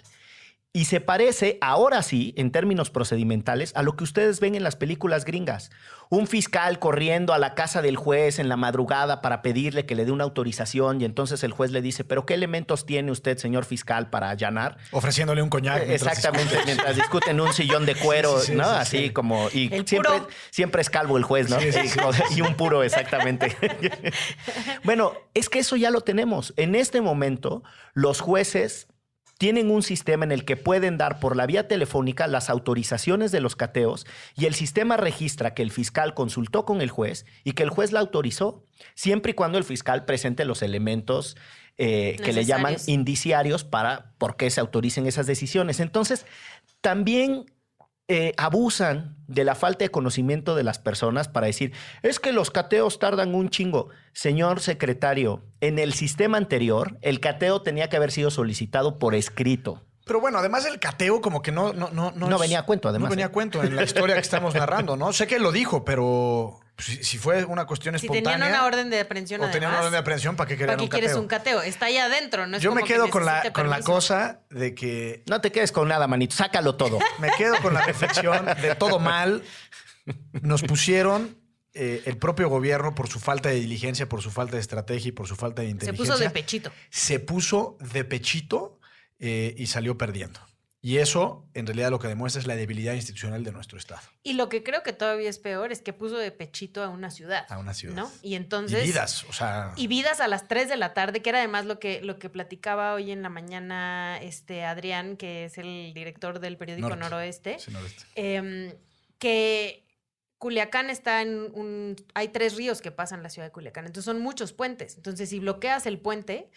Y se parece, ahora sí, en términos procedimentales, a lo que ustedes ven en las películas gringas. Un fiscal corriendo a la casa del juez en la madrugada para pedirle que le dé una autorización y entonces el juez le dice, pero ¿qué elementos tiene usted, señor fiscal, para allanar? Ofreciéndole un coñac. mientras Exactamente, discute. mientras discuten un sillón de cuero, Sí, sí, sí, ¿no? sí, Así sí. como... Y El siempre, puro. siempre es calvo el juez, ¿no? Sí, sí, sí. Y un puro, exactamente. bueno, es que eso ya lo tenemos. En este momento, los jueces tienen un sistema en el que pueden dar por la vía telefónica las autorizaciones de los cateos y el sistema registra que el fiscal consultó con el juez y que el juez la autorizó, siempre y cuando el fiscal presente los elementos eh, que le llaman indiciarios para por qué se autoricen esas decisiones. Entonces, también eh, abusan de la falta de conocimiento de las personas para decir, es que los cateos tardan un chingo. Señor secretario, en el sistema anterior, el cateo tenía que haber sido solicitado por escrito. Pero bueno, además el cateo como que no... No, no, No es- venía a cuento, además, No venía ¿eh? a cuento en la historia que estamos narrando, ¿no? Sé que lo dijo, pero si, si fue una cuestión Si espontánea... tenían una orden de aprehensión, O tenían una orden de aprehensión, ¿para qué querían ¿para qué un quieres cateo? un cateo? Está ahí adentro, no es Yo me que quedo con la, con la cosa de que No te quedes con nada, manito, sácalo todo. me quedo con la reflexión de todo mal. Nos pusieron eh, el propio gobierno por su falta de diligencia, por su falta de estrategia y por su falta de Se inteligencia. puso de pechito. se puso de pechito eh, y salió perdiendo. Y eso, en realidad, lo que demuestra es la debilidad institucional de nuestro Estado. Y lo que creo que todavía es peor es que puso de pechito a una ciudad. A una ciudad. ¿no? Y entonces. y vidas, o sea... Y vidas a las 3 de la tarde, que era además lo que, lo que platicaba hoy en la mañana este Adrián, que es el director del periódico Norte. Noroeste, sí, noroeste. em, que Culiacán está en un... Hay tres ríos que pasan la ciudad de Culiacán, entonces son muchos puentes. Entonces, si bloqueas el puente,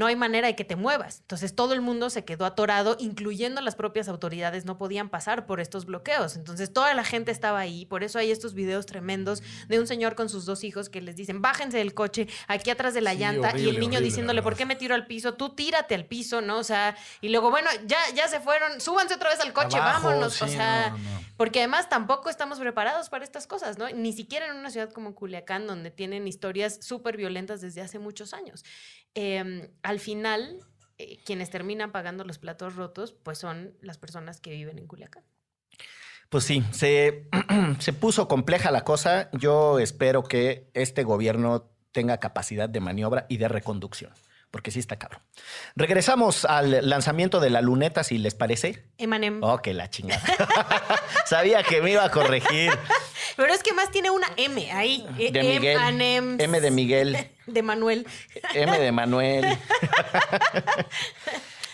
no hay manera de que te muevas. Entonces, todo el mundo se quedó atorado, incluyendo las propias autoridades, no podían pasar por estos bloqueos. Entonces, toda la gente estaba ahí. Por eso hay estos videos tremendos de un señor con sus dos hijos que les dicen, bájense del coche, aquí atrás de la Sí, llanta, y el niño horrible, diciéndole, ¿por qué me tiro al piso? Tú tírate al piso, ¿no? O sea, y luego, bueno, ya, ya se fueron, súbanse otra vez al coche, Abajo, vámonos. o sea, no, no, no. porque además tampoco estamos preparados para estas cosas, ¿no? Ni siquiera en una ciudad como Culiacán, donde tienen historias súper violentas desde hace muchos años. Eh, al final, eh, quienes terminan pagando los platos rotos, pues son las personas que viven en Culiacán. Pues sí, se, se puso compleja la cosa. Yo espero que este gobierno tenga capacidad de maniobra y de reconducción, porque sí está cabrón. Regresamos al lanzamiento de la luneta, si les parece. Emanem. Oh, que la chingada. Sabía que me iba a corregir. Pero es que más tiene una M ahí. eh, De Miguel. M de Miguel. De Manuel. M de Manuel.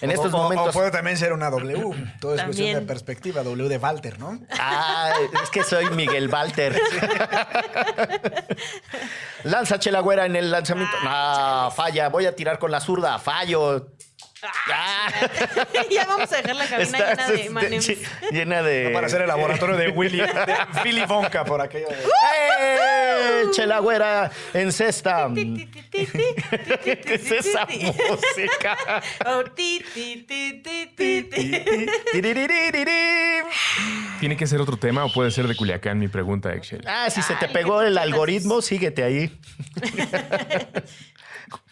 En estos O- momentos. O puede también ser una W. Todo es cuestión de perspectiva. W de Walter, ¿no? Ah, es que soy Miguel Walter. Lanza Chela Güera en el lanzamiento. No, falla. Voy a tirar con la zurda. Fallo. Ah. ya vamos a dejar la cabina llena de Emanems. llena de. Para hacer el laboratorio de Willy, de Philly Bonka por aquello de... ¡Eh! Chela Güera en cesta. ¿Qué es esa música? Oh, ti, ti, ti, ti, ti, ti. Tiririririm. ¿Tiene que ser otro tema o puede ser de Culiacán mi pregunta, Excel? Ah, si se te pegó el algoritmo, síguete ahí.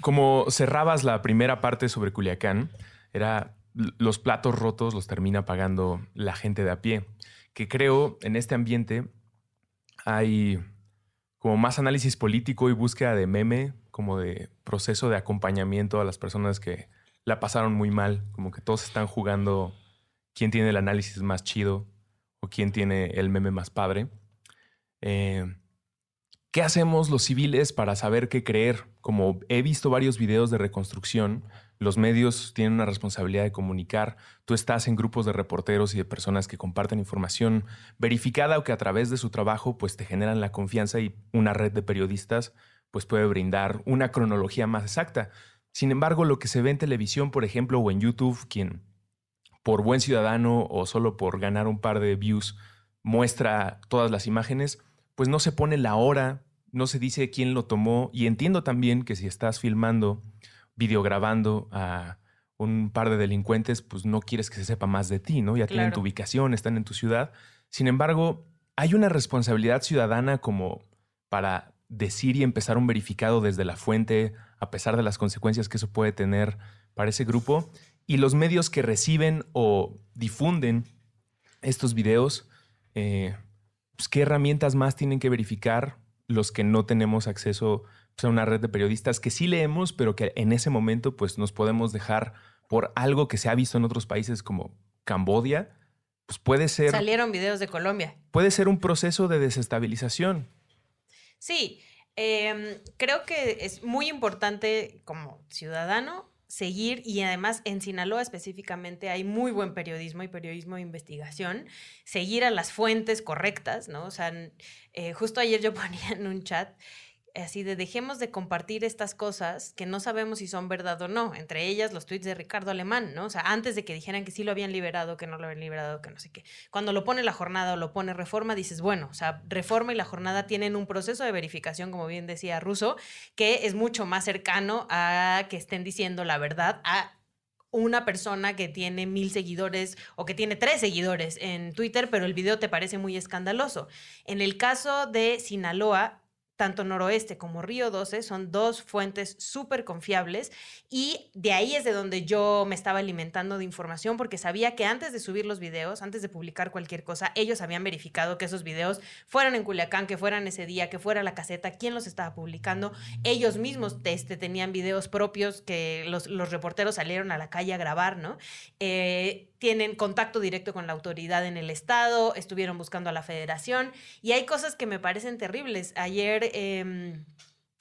Como cerrabas la primera parte sobre Culiacán, era los platos rotos los termina pagando la gente de a pie. Que creo en este ambiente hay como más análisis político y búsqueda de meme, como de proceso de acompañamiento a las personas que la pasaron muy mal, como que todos están jugando quién tiene el análisis más chido o quién tiene el meme más padre. Eh, ¿Qué hacemos los civiles para saber qué creer? Como he visto varios videos de reconstrucción, los medios tienen una responsabilidad de comunicar. Tú estás en grupos de reporteros y de personas que comparten información verificada o que a través de su trabajo pues te generan la confianza y una red de periodistas pues puede brindar una cronología más exacta. Sin embargo, lo que se ve en televisión, por ejemplo, o en YouTube, quien por buen ciudadano o solo por ganar un par de views muestra todas las imágenes, pues no se pone la hora, no se dice quién lo tomó. Y entiendo también que si estás filmando, videograbando a un par de delincuentes, pues no quieres que se sepa más de ti, ¿no? Ya tienen tu ubicación, están en tu ciudad. Sin embargo, hay una responsabilidad ciudadana como para decir y empezar un verificado desde la fuente, a pesar de las consecuencias que eso puede tener para ese grupo. Y los medios que reciben o difunden estos videos, eh, pues, ¿qué herramientas más tienen que verificar los que no tenemos acceso pues, a una red de periodistas que sí leemos, pero que en ese momento pues, nos podemos dejar por algo que se ha visto en otros países como Cambodia? Pues puede ser, Salieron videos de Colombia. puede ser un proceso de desestabilización. Sí, em, creo que es muy importante como ciudadano seguir y además en Sinaloa específicamente hay muy buen periodismo y periodismo de investigación, seguir a las fuentes correctas, ¿no? O sea, eh, justo ayer yo ponía en un chat así de dejemos de compartir estas cosas que no sabemos si son verdad o no, entre ellas los tweets de Ricardo Alemán, ¿no? O sea, antes de que dijeran que sí lo habían liberado, que no lo habían liberado, que no sé qué. Cuando lo pone la jornada o lo pone reforma, dices, bueno, o sea, reforma y la jornada tienen un proceso de verificación, como bien decía Russo, que es mucho más cercano a que estén diciendo la verdad, a una persona que tiene mil seguidores o que tiene tres seguidores en Twitter, pero el video te parece muy escandaloso. En el caso de Sinaloa, tanto Noroeste como Río 12 son dos fuentes súper confiables y de ahí es de donde yo me estaba alimentando de información porque sabía que antes de subir los videos, antes de publicar cualquier cosa, ellos habían verificado que esos videos fueran en Culiacán, que fueran ese día, que fuera la caseta, quién los estaba publicando. Ellos mismos este, tenían videos propios que los, reporteros salieron a la calle a grabar, ¿no? Eh, tienen contacto directo con la autoridad en el estado, estuvieron buscando a la federación y hay cosas que me parecen terribles. Ayer em,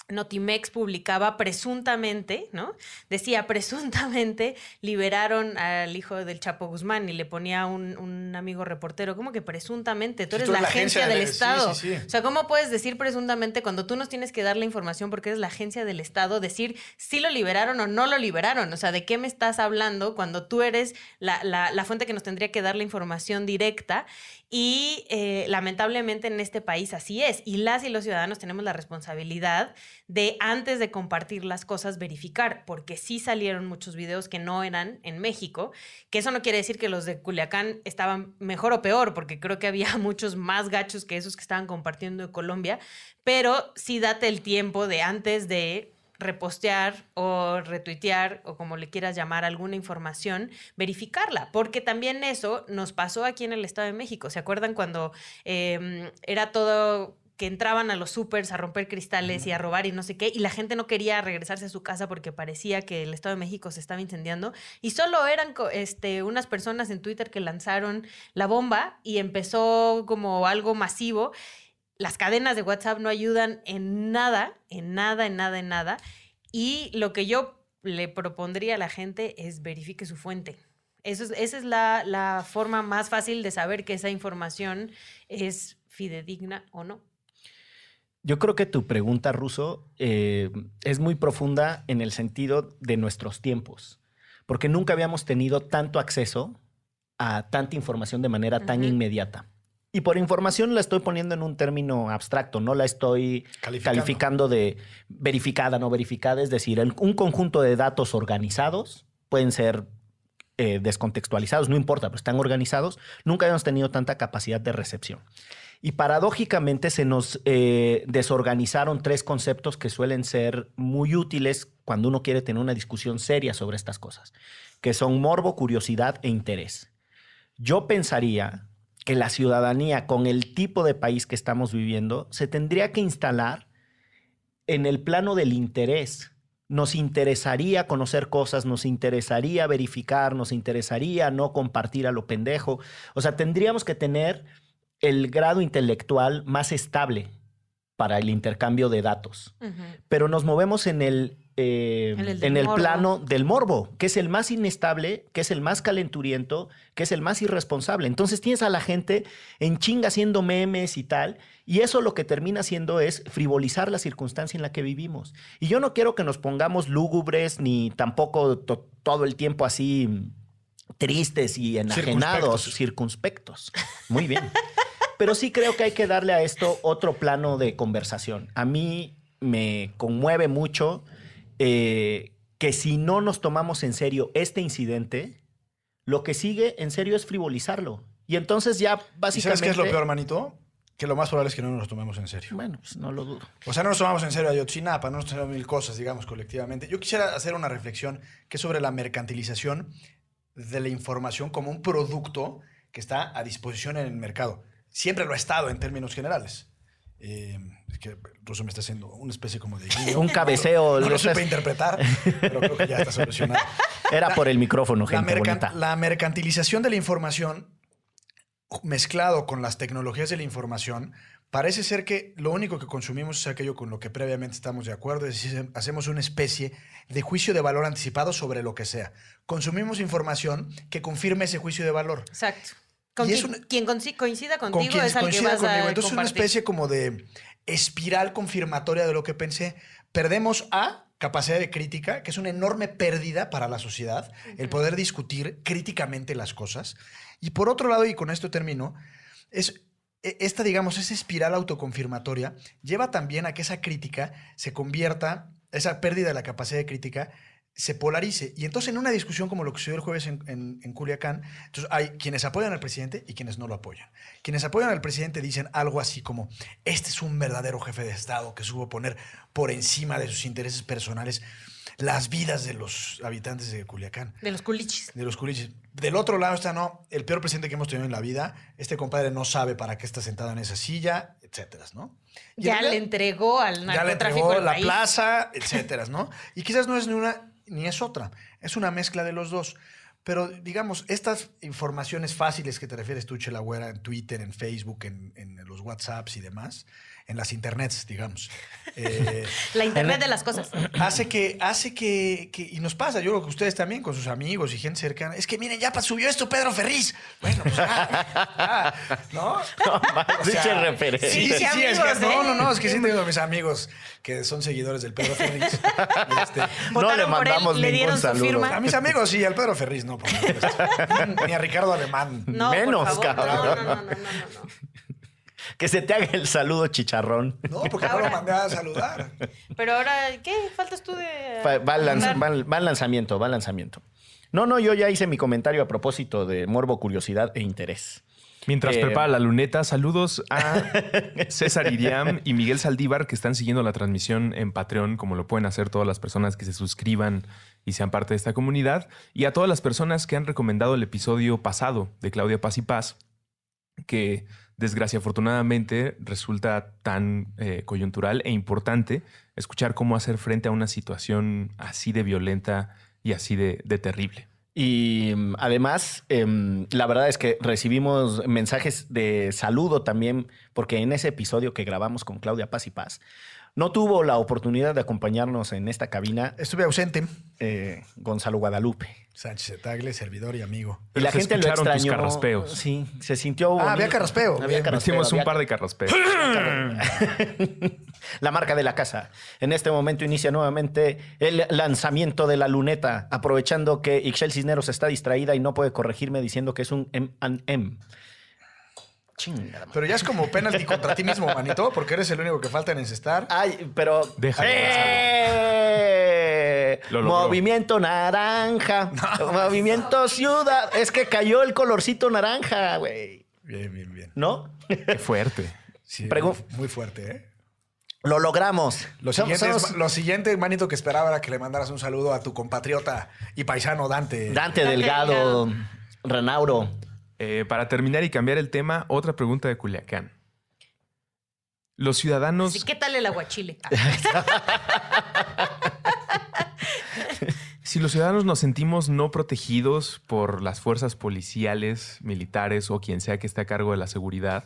Notimex publicaba presuntamente, ¿no? Decía presuntamente liberaron al hijo del Chapo Guzmán y le ponía un, un amigo reportero, ¿cómo que presuntamente? Tú eres tú la eres la agencia, agencia del de- sí, Estado. sí, sí. O sea, ¿cómo puedes decir presuntamente cuando tú nos tienes que dar la información porque eres la agencia del Estado, decir si lo liberaron o no lo liberaron? O sea, ¿de qué me estás hablando cuando tú eres la, la- la fuente que nos tendría que dar la información directa? Y eh, lamentablemente en este país así es. Y las y los ciudadanos tenemos la responsabilidad de antes de compartir las cosas verificar, porque sí salieron muchos videos que no eran en México, que eso no quiere decir que los de Culiacán estaban mejor o peor, porque creo que había muchos más gachos que esos que estaban compartiendo de Colombia, pero sí date el tiempo de antes de repostear o retuitear o como le quieras llamar alguna información, verificarla, porque también eso nos pasó aquí en el Estado de México. ¿Se acuerdan cuando eh, era todo que entraban a los supers a romper cristales y a robar y no sé qué, y la gente no quería regresarse a su casa porque parecía que el Estado de México se estaba incendiando, y solo eran este, unas personas en Twitter que lanzaron la bomba y empezó como algo masivo. Las cadenas de WhatsApp no ayudan en nada, en nada, en nada, en nada. Y lo que yo le propondría a la gente es verifique su fuente. Eso es, esa es la, la forma más fácil de saber que esa información es fidedigna o no. Yo creo que tu pregunta, Ruso, eh, es muy profunda en el sentido de nuestros tiempos, porque nunca habíamos tenido tanto acceso a tanta información de manera tan inmediata. Y por información la estoy poniendo en un término abstracto, no la estoy Calificando. calificando de verificada, no verificada, es decir, el- un conjunto de datos organizados pueden ser eh, descontextualizados, no importa, pero están organizados, nunca habíamos tenido tanta capacidad de recepción. Y paradójicamente se nos eh, desorganizaron tres conceptos que suelen ser muy útiles cuando uno quiere tener una discusión seria sobre estas cosas, que son morbo, curiosidad e interés. Yo pensaría que la ciudadanía, con el tipo de país que estamos viviendo, se tendría que instalar en el plano del interés. Nos interesaría conocer cosas, nos interesaría verificar, nos interesaría no compartir a lo pendejo. O sea, tendríamos que tener el grado intelectual más estable para el intercambio de datos. Pero nos movemos en el, eh, En el en del el morbo. plano del morbo, que es el más inestable, que es el más calenturiento, que es el más irresponsable. Entonces tienes a la gente en chinga haciendo memes y tal, y eso lo que termina haciendo es frivolizar la circunstancia en la que vivimos. Y yo no quiero que nos pongamos lúgubres ni tampoco to- todo el tiempo así mm, tristes y enajenados, Circunspectos. circunspectos. Muy bien. Pero sí creo que hay que darle a esto otro plano de conversación. A mí me conmueve mucho eh, que si no nos tomamos en serio este incidente, lo que sigue en serio es frivolizarlo. Y entonces ya ¿Y básicamente... sabes qué es lo peor, manito? Que lo más probable es que no nos lo tomemos en serio. Bueno, pues no lo dudo. O sea, no nos tomamos en serio a Yotzinapa, no nos tomamos mil cosas, digamos, colectivamente. Yo quisiera hacer una reflexión que es sobre la mercantilización de la información como un producto que está a disposición en el mercado. Siempre lo ha estado en términos generales. Eh, es que Russo me está haciendo una especie como de... Un cabeceo. No lo supe interpretar, pero creo que ya está solucionado. Era por el micrófono, La, gente mercan- bonita. la mercantilización de la información mezclado con las tecnologías de la información, parece ser que lo único que consumimos es aquello con lo que previamente estamos de acuerdo, es decir, hacemos una especie de juicio de valor anticipado sobre lo que sea. Consumimos información que confirme ese juicio de valor. Exacto. Con es quien, coincida contigo Con quien es al que coincida vas conmigo. a Entonces, una compartir. especie como de espiral confirmatoria de lo que pensé. Perdemos A, capacidad de crítica, que es una enorme pérdida para la sociedad, el poder discutir críticamente las cosas. Y por otro lado, y con esto termino, es e- esta, digamos, esa espiral autoconfirmatoria lleva también a que esa crítica se convierta, esa pérdida de la capacidad de crítica, se polarice. Y entonces en una discusión como lo que sucedió el jueves en, en- en Culiacán, entonces hay quienes apoyan al presidente y quienes no lo apoyan. Quienes apoyan al presidente dicen algo así como, este es un verdadero jefe de Estado que supo poner por encima de sus intereses personales las vidas de los habitantes de Culiacán De los culichis. de los culiches. Del otro lado está, no, el peor presidente que hemos tenido en la vida. Este compadre no sabe para qué está sentado en esa silla, etcétera, ¿no? Y Ya le entregó al ya le narcotráfico entregó la país. plaza, etcétera, ¿no? Y quizás no es ni una ni es otra, es una mezcla de los dos. Pero digamos, estas informaciones fáciles que te refieres tú, Chelagüera, en Twitter, en Facebook, en, en los WhatsApps y demás, en las internets, digamos, eh, La internet de las cosas. hace que, hace que, que- y nos pasa, yo creo que ustedes también con sus amigos y gente cercana, es que miren, ya subió esto Pedro Ferriz. Bueno, pues ya, ya, ¿no? O sea, referencia. Sí, sí, Sí, es que, no, ¿eh? no, no, es que sí tengo a mis amigos que son seguidores del Pedro Ferriz. Este, No le él, mandamos le ningún dieron saludo. firma. a mis amigos sí, al Pedro Ferriz no, por supuesto. Ni a Ricardo Alemán. No, Menos, por favor. cabrón. No, no, no, no, no, no. Que se te haga el saludo chicharrón. No, porque no Ahora- lo mandé a saludar. Pero ahora, ¿qué? ¿Faltas tú de...? Va, lanz- va va al lanzamiento, va al lanzamiento. No, no, yo ya hice mi comentario a propósito de morbo, curiosidad e interés. Mientras Eh, prepara la luneta, saludos a César Iriam y Miguel Saldívar que están siguiendo la transmisión en Patreon, como lo pueden hacer todas las personas que se suscriban y sean parte de esta comunidad, y a todas las personas que han recomendado el episodio pasado de Claudia Paz y Paz, que desgraciadamente resulta tan eh, coyuntural e importante escuchar cómo hacer frente a una situación así de violenta y así de, de terrible. Y mm, además, em, la verdad es que recibimos mensajes de saludo también, porque en ese episodio que grabamos con Claudia Paz y Paz, no tuvo la oportunidad de acompañarnos en esta cabina Estuve ausente. eh, Gonzalo Guadalupe. Sánchez Tagle, servidor y amigo. Y la se gente lo escucharon tus extrañó. carraspeos. Sí, se sintió. Ah, bonito. había carraspeo. Había Bien, carraspeo, Metimos un había- par de carraspeos. la marca de la casa. En este momento inicia nuevamente el lanzamiento de la luneta, aprovechando que Ixchel Cisneros está distraída y no puede corregirme diciendo que es un M&M. Chingada. Pero ya es como penalti contra ti mismo, manito, porque eres el único que falta en encestar. Ay, pero. Déjalo, ¡Eh! Lo movimiento naranja, movimiento ciudad. Es que cayó el colorcito naranja, güey. Bien, bien, bien. ¿No? Qué fuerte. Sí, Pregu- muy fuerte, ¿eh? Lo logramos. Lo siguiente, somos lo siguiente, manito, que esperaba era que le mandaras un saludo a tu compatriota y paisano Dante. Dante Delgado, Renauro. Eh, para terminar y cambiar el tema, otra pregunta de Culiacán. Los ciudadanos... ¿Qué tal el aguachile? Si los ciudadanos nos sentimos no protegidos por las fuerzas policiales, militares o quien sea que esté a cargo de la seguridad,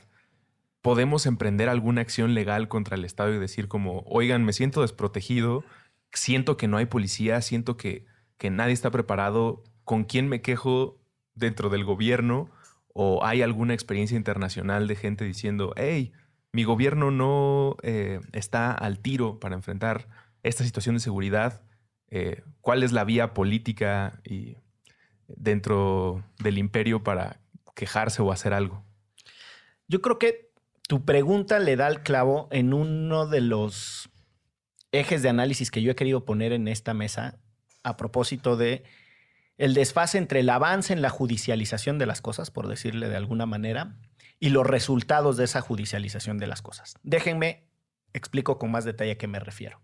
podemos emprender alguna acción legal contra el Estado y decir como, oigan, me siento desprotegido, siento que no hay policía, siento que, que nadie está preparado, ¿con quién me quejo dentro del gobierno? ¿O hay alguna experiencia internacional de gente diciendo, hey, mi gobierno no eh, está al tiro para enfrentar esta situación de seguridad? eh, cuál es la vía política y dentro del imperio para quejarse o hacer algo. Yo creo que tu pregunta le da el clavo en uno de los ejes de análisis que yo he querido poner en esta mesa a propósito de el desfase entre el avance en la judicialización de las cosas, por decirle de alguna manera, y los resultados de esa judicialización de las cosas. Déjenme explico con más detalle a qué me refiero.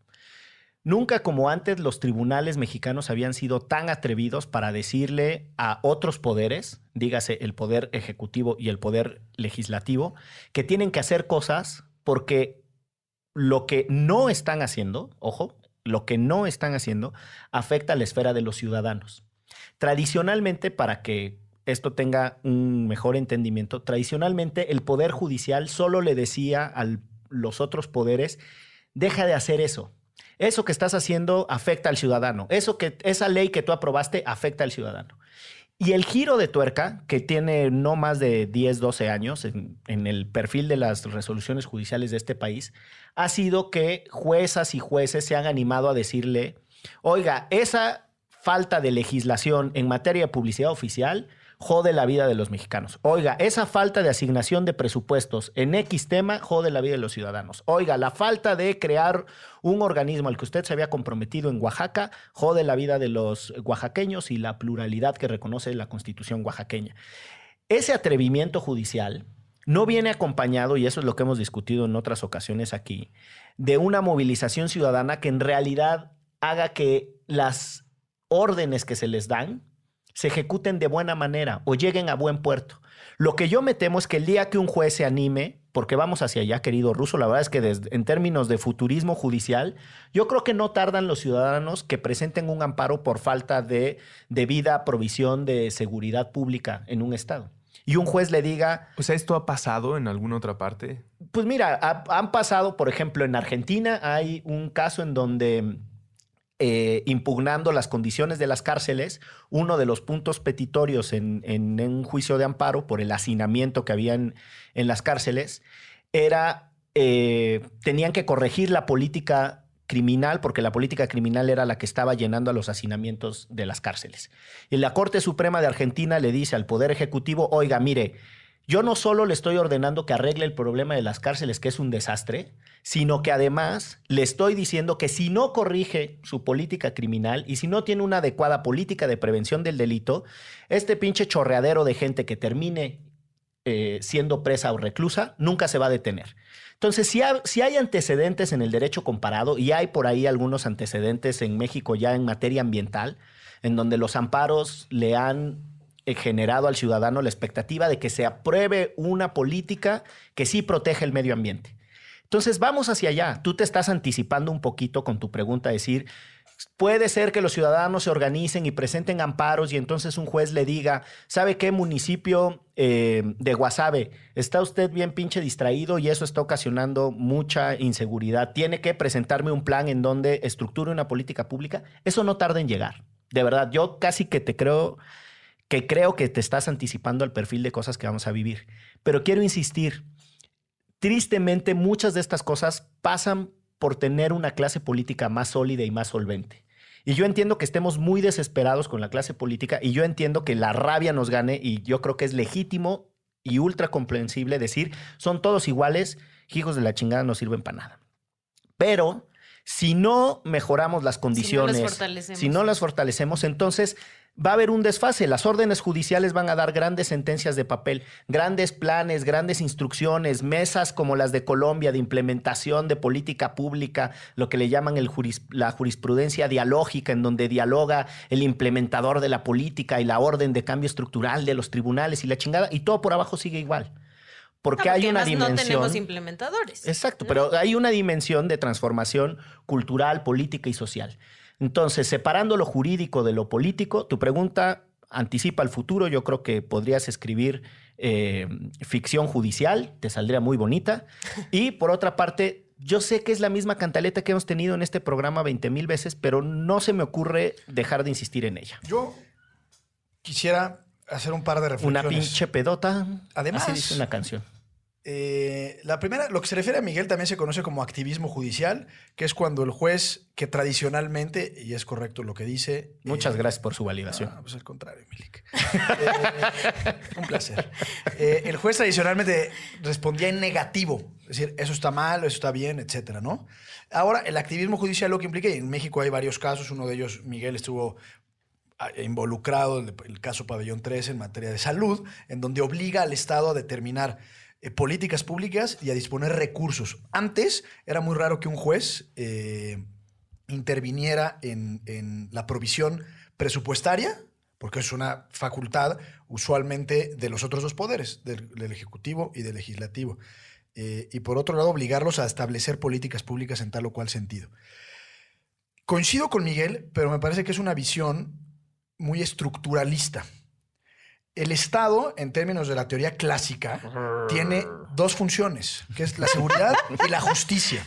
Nunca como antes los tribunales mexicanos habían sido tan atrevidos para decirle a otros poderes, dígase el poder ejecutivo y el poder legislativo, que tienen que hacer cosas porque lo que no están haciendo, ojo, lo que no están haciendo afecta a la esfera de los ciudadanos. Tradicionalmente, para que esto tenga un mejor entendimiento, tradicionalmente el poder judicial solo le decía a los otros poderes, deja de hacer eso, eso que estás haciendo afecta al ciudadano. Eso que, esa ley que tú aprobaste afecta al ciudadano. Y el giro de tuerca, que tiene no más de 10, 12 años en, en, el perfil de las resoluciones judiciales de este país, ha sido que juezas y jueces se han animado a decirle, oiga, esa falta de legislación en materia de publicidad oficial jode la vida de los mexicanos. Oiga, esa falta de asignación de presupuestos en X tema jode la vida de los ciudadanos. Oiga, la falta de crear un organismo al que usted se había comprometido en Oaxaca jode la vida de los oaxaqueños y la pluralidad que reconoce la constitución oaxaqueña. Ese atrevimiento judicial no viene acompañado, y eso es lo que hemos discutido en otras ocasiones aquí, de una movilización ciudadana que en realidad haga que las órdenes que se les dan se ejecuten de buena manera o lleguen a buen puerto. Lo que yo me temo es que el día que un juez se anime, porque vamos hacia allá, querido Ruso, la verdad es que desde, en términos de futurismo judicial, yo creo que no tardan los ciudadanos que presenten un amparo por falta de debida provisión de seguridad pública en un estado. Y un juez le diga... O sea, ¿esto ha pasado en alguna otra parte? Pues mira, ha, han pasado, por ejemplo, en Argentina hay un caso en donde eh, impugnando las condiciones de las cárceles, uno de los puntos petitorios en, un juicio de amparo por el hacinamiento que había en, en las cárceles era, eh, tenían que corregir la política criminal, porque la política criminal era la que estaba llenando a los hacinamientos de las cárceles. Y la Corte Suprema de Argentina le dice al Poder Ejecutivo, oiga, mire, yo no solo le estoy ordenando que arregle el problema de las cárceles, que es un desastre, sino que además le estoy diciendo que si no corrige su política criminal y si no tiene una adecuada política de prevención del delito, este pinche chorreadero de gente que termine eh, siendo presa o reclusa nunca se va a detener. Entonces, si si hay antecedentes en el derecho comparado, y hay por ahí algunos antecedentes en México ya en materia ambiental, en donde los amparos le han generado al ciudadano la expectativa de que se apruebe una política que sí protege el medio ambiente. Entonces vamos hacia allá. Tú te estás anticipando un poquito con tu pregunta, decir, puede ser que los ciudadanos se organicen y presenten amparos y entonces un juez le diga, ¿sabe qué municipio eh, de Guasave está usted bien pinche distraído y eso está ocasionando mucha inseguridad? Tiene que presentarme un plan en donde estructure una política pública. Eso no tarda en llegar. De verdad, yo casi que te creo que creo que te estás anticipando al perfil de cosas que vamos a vivir. Pero quiero insistir, tristemente muchas de estas cosas pasan por tener una clase política más sólida y más solvente. Y yo entiendo que estemos muy desesperados con la clase política y yo entiendo que la rabia nos gane y yo creo que es legítimo y ultra comprensible decir, son todos iguales, hijos de la chingada no sirven para nada. Pero Si no mejoramos las condiciones, fortalecemos. si no las fortalecemos, entonces va a haber un desfase. Las órdenes judiciales van a dar grandes sentencias de papel, grandes planes, grandes instrucciones, mesas como las de Colombia de implementación de política pública, lo que le llaman el juris- la jurisprudencia dialógica, en donde dialoga el implementador de la política y la orden de cambio estructural de los tribunales y la chingada, y todo por abajo sigue igual. Porque, No, hay una además no dimensión. tenemos implementadores. Exacto, pero hay una dimensión de transformación cultural, política y social. Entonces, separando lo jurídico de lo político, tu pregunta anticipa el futuro. Yo creo que podrías escribir eh, ficción judicial, te saldría muy bonita. Y por otra parte, yo sé que es la misma cantaleta que hemos tenido en este programa 20 mil veces, pero no se me ocurre dejar de insistir en ella. Yo quisiera hacer un par de reflexiones. Una pinche pedota. Además- Así dice una canción. Eh, la primera, lo que se refiere a Miguel también se conoce como activismo judicial, que es cuando el juez, que tradicionalmente, y es correcto lo que dice. Muchas eh, gracias por su validación. Ah, pues al contrario, Milik. Eh, un placer. El juez tradicionalmente respondía en negativo, es decir, eso está mal, eso está bien, etcétera, ¿no? Ahora, el activismo judicial lo que implica, y en México hay varios casos, uno de ellos, Miguel estuvo ah, involucrado en el, el caso Pabellón 3 en materia de salud, en donde obliga al Estado a determinar eh, políticas públicas y a disponer recursos. Antes era muy raro que un juez eh, interviniera en, la provisión presupuestaria, porque es una facultad usualmente de los otros dos poderes, del, del Ejecutivo y del Legislativo. Eh, y por otro lado, obligarlos a establecer políticas públicas en tal o cual sentido. Coincido con Miguel, pero me parece que es una visión muy estructuralista. El Estado, en términos de la teoría clásica, tiene dos funciones, que es la seguridad y la justicia.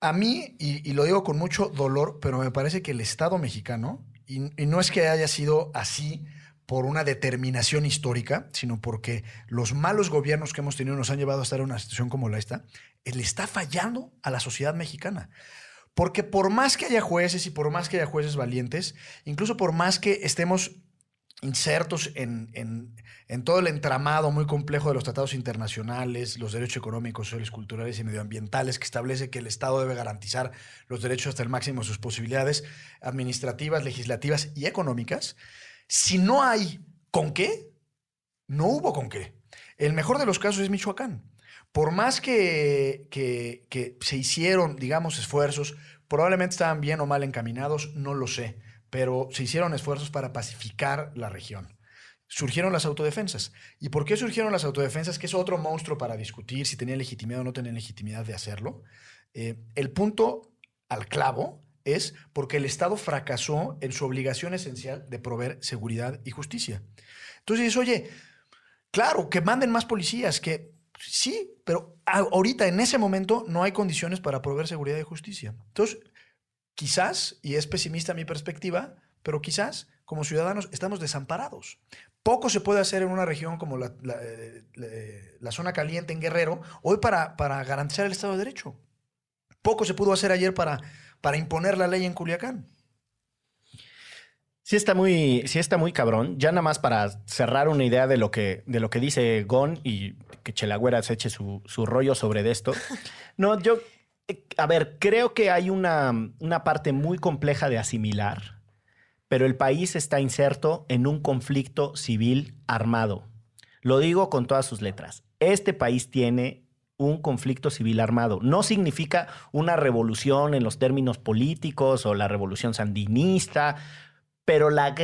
A mí, y, y lo digo con mucho dolor, pero me parece que el Estado mexicano, y, y no es que haya sido así por una determinación histórica, sino porque los malos gobiernos que hemos tenido nos han llevado a estar en una situación como la esta, le está fallando a la sociedad mexicana. Porque por más que haya jueces y por más que haya jueces valientes, incluso por más que estemos insertos en, en- todo el entramado muy complejo de los tratados internacionales, los derechos económicos, sociales, culturales y medioambientales, que establece que el Estado debe garantizar los derechos hasta el máximo de sus posibilidades administrativas, legislativas y económicas, si no hay con qué, no hubo con qué. El mejor de los casos es Michoacán. Por más que, que- que se hicieron, digamos, esfuerzos, probablemente estaban bien o mal encaminados, no lo sé, pero se hicieron esfuerzos para pacificar la región. Surgieron las autodefensas. ¿Y por qué surgieron las autodefensas? Que es otro monstruo para discutir si tenían legitimidad o no tenían legitimidad de hacerlo. Eh, el punto al clavo es porque el Estado fracasó en su obligación esencial de proveer seguridad y justicia. Entonces dices, oye, claro, que manden más policías, que sí, pero ahorita, en ese momento, no hay condiciones para proveer seguridad y justicia. Entonces, quizás, y es pesimista mi perspectiva, pero quizás como ciudadanos estamos desamparados. Poco se puede hacer en una región como la, la, eh, la- la zona caliente en Guerrero hoy para, para garantizar el Estado de Derecho. Poco se pudo hacer ayer para, para imponer la ley en Culiacán. Sí está muy, sí está muy cabrón. Ya nada más para cerrar una idea de lo que, de lo que dice Gon y que Chelagüera se eche su, su rollo sobre de esto. No, yo, a ver, creo que hay una, una parte muy compleja de asimilar, pero el país está inserto en un conflicto civil armado. Lo digo con todas sus letras. Este país tiene un conflicto civil armado. No significa una revolución en los términos políticos o la revolución sandinista, pero la,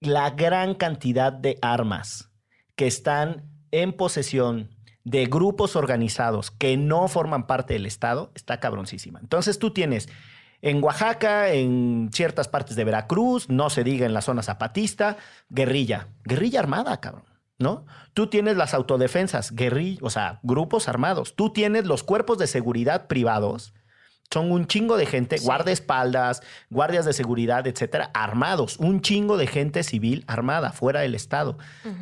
la gran cantidad de armas que están en posesión de grupos organizados que no forman parte del Estado está cabroncísima. Entonces tú tienes en Oaxaca, en ciertas partes de Veracruz, no se diga en la zona zapatista, guerrilla, guerrilla armada, cabrón. ¿No? Tú tienes las autodefensas, guerrilla, o sea, grupos armados. Tú tienes los cuerpos de seguridad privados son un chingo de gente, guardaespaldas, guardias de seguridad, etcétera, armados. Un chingo de gente civil armada, fuera del Estado.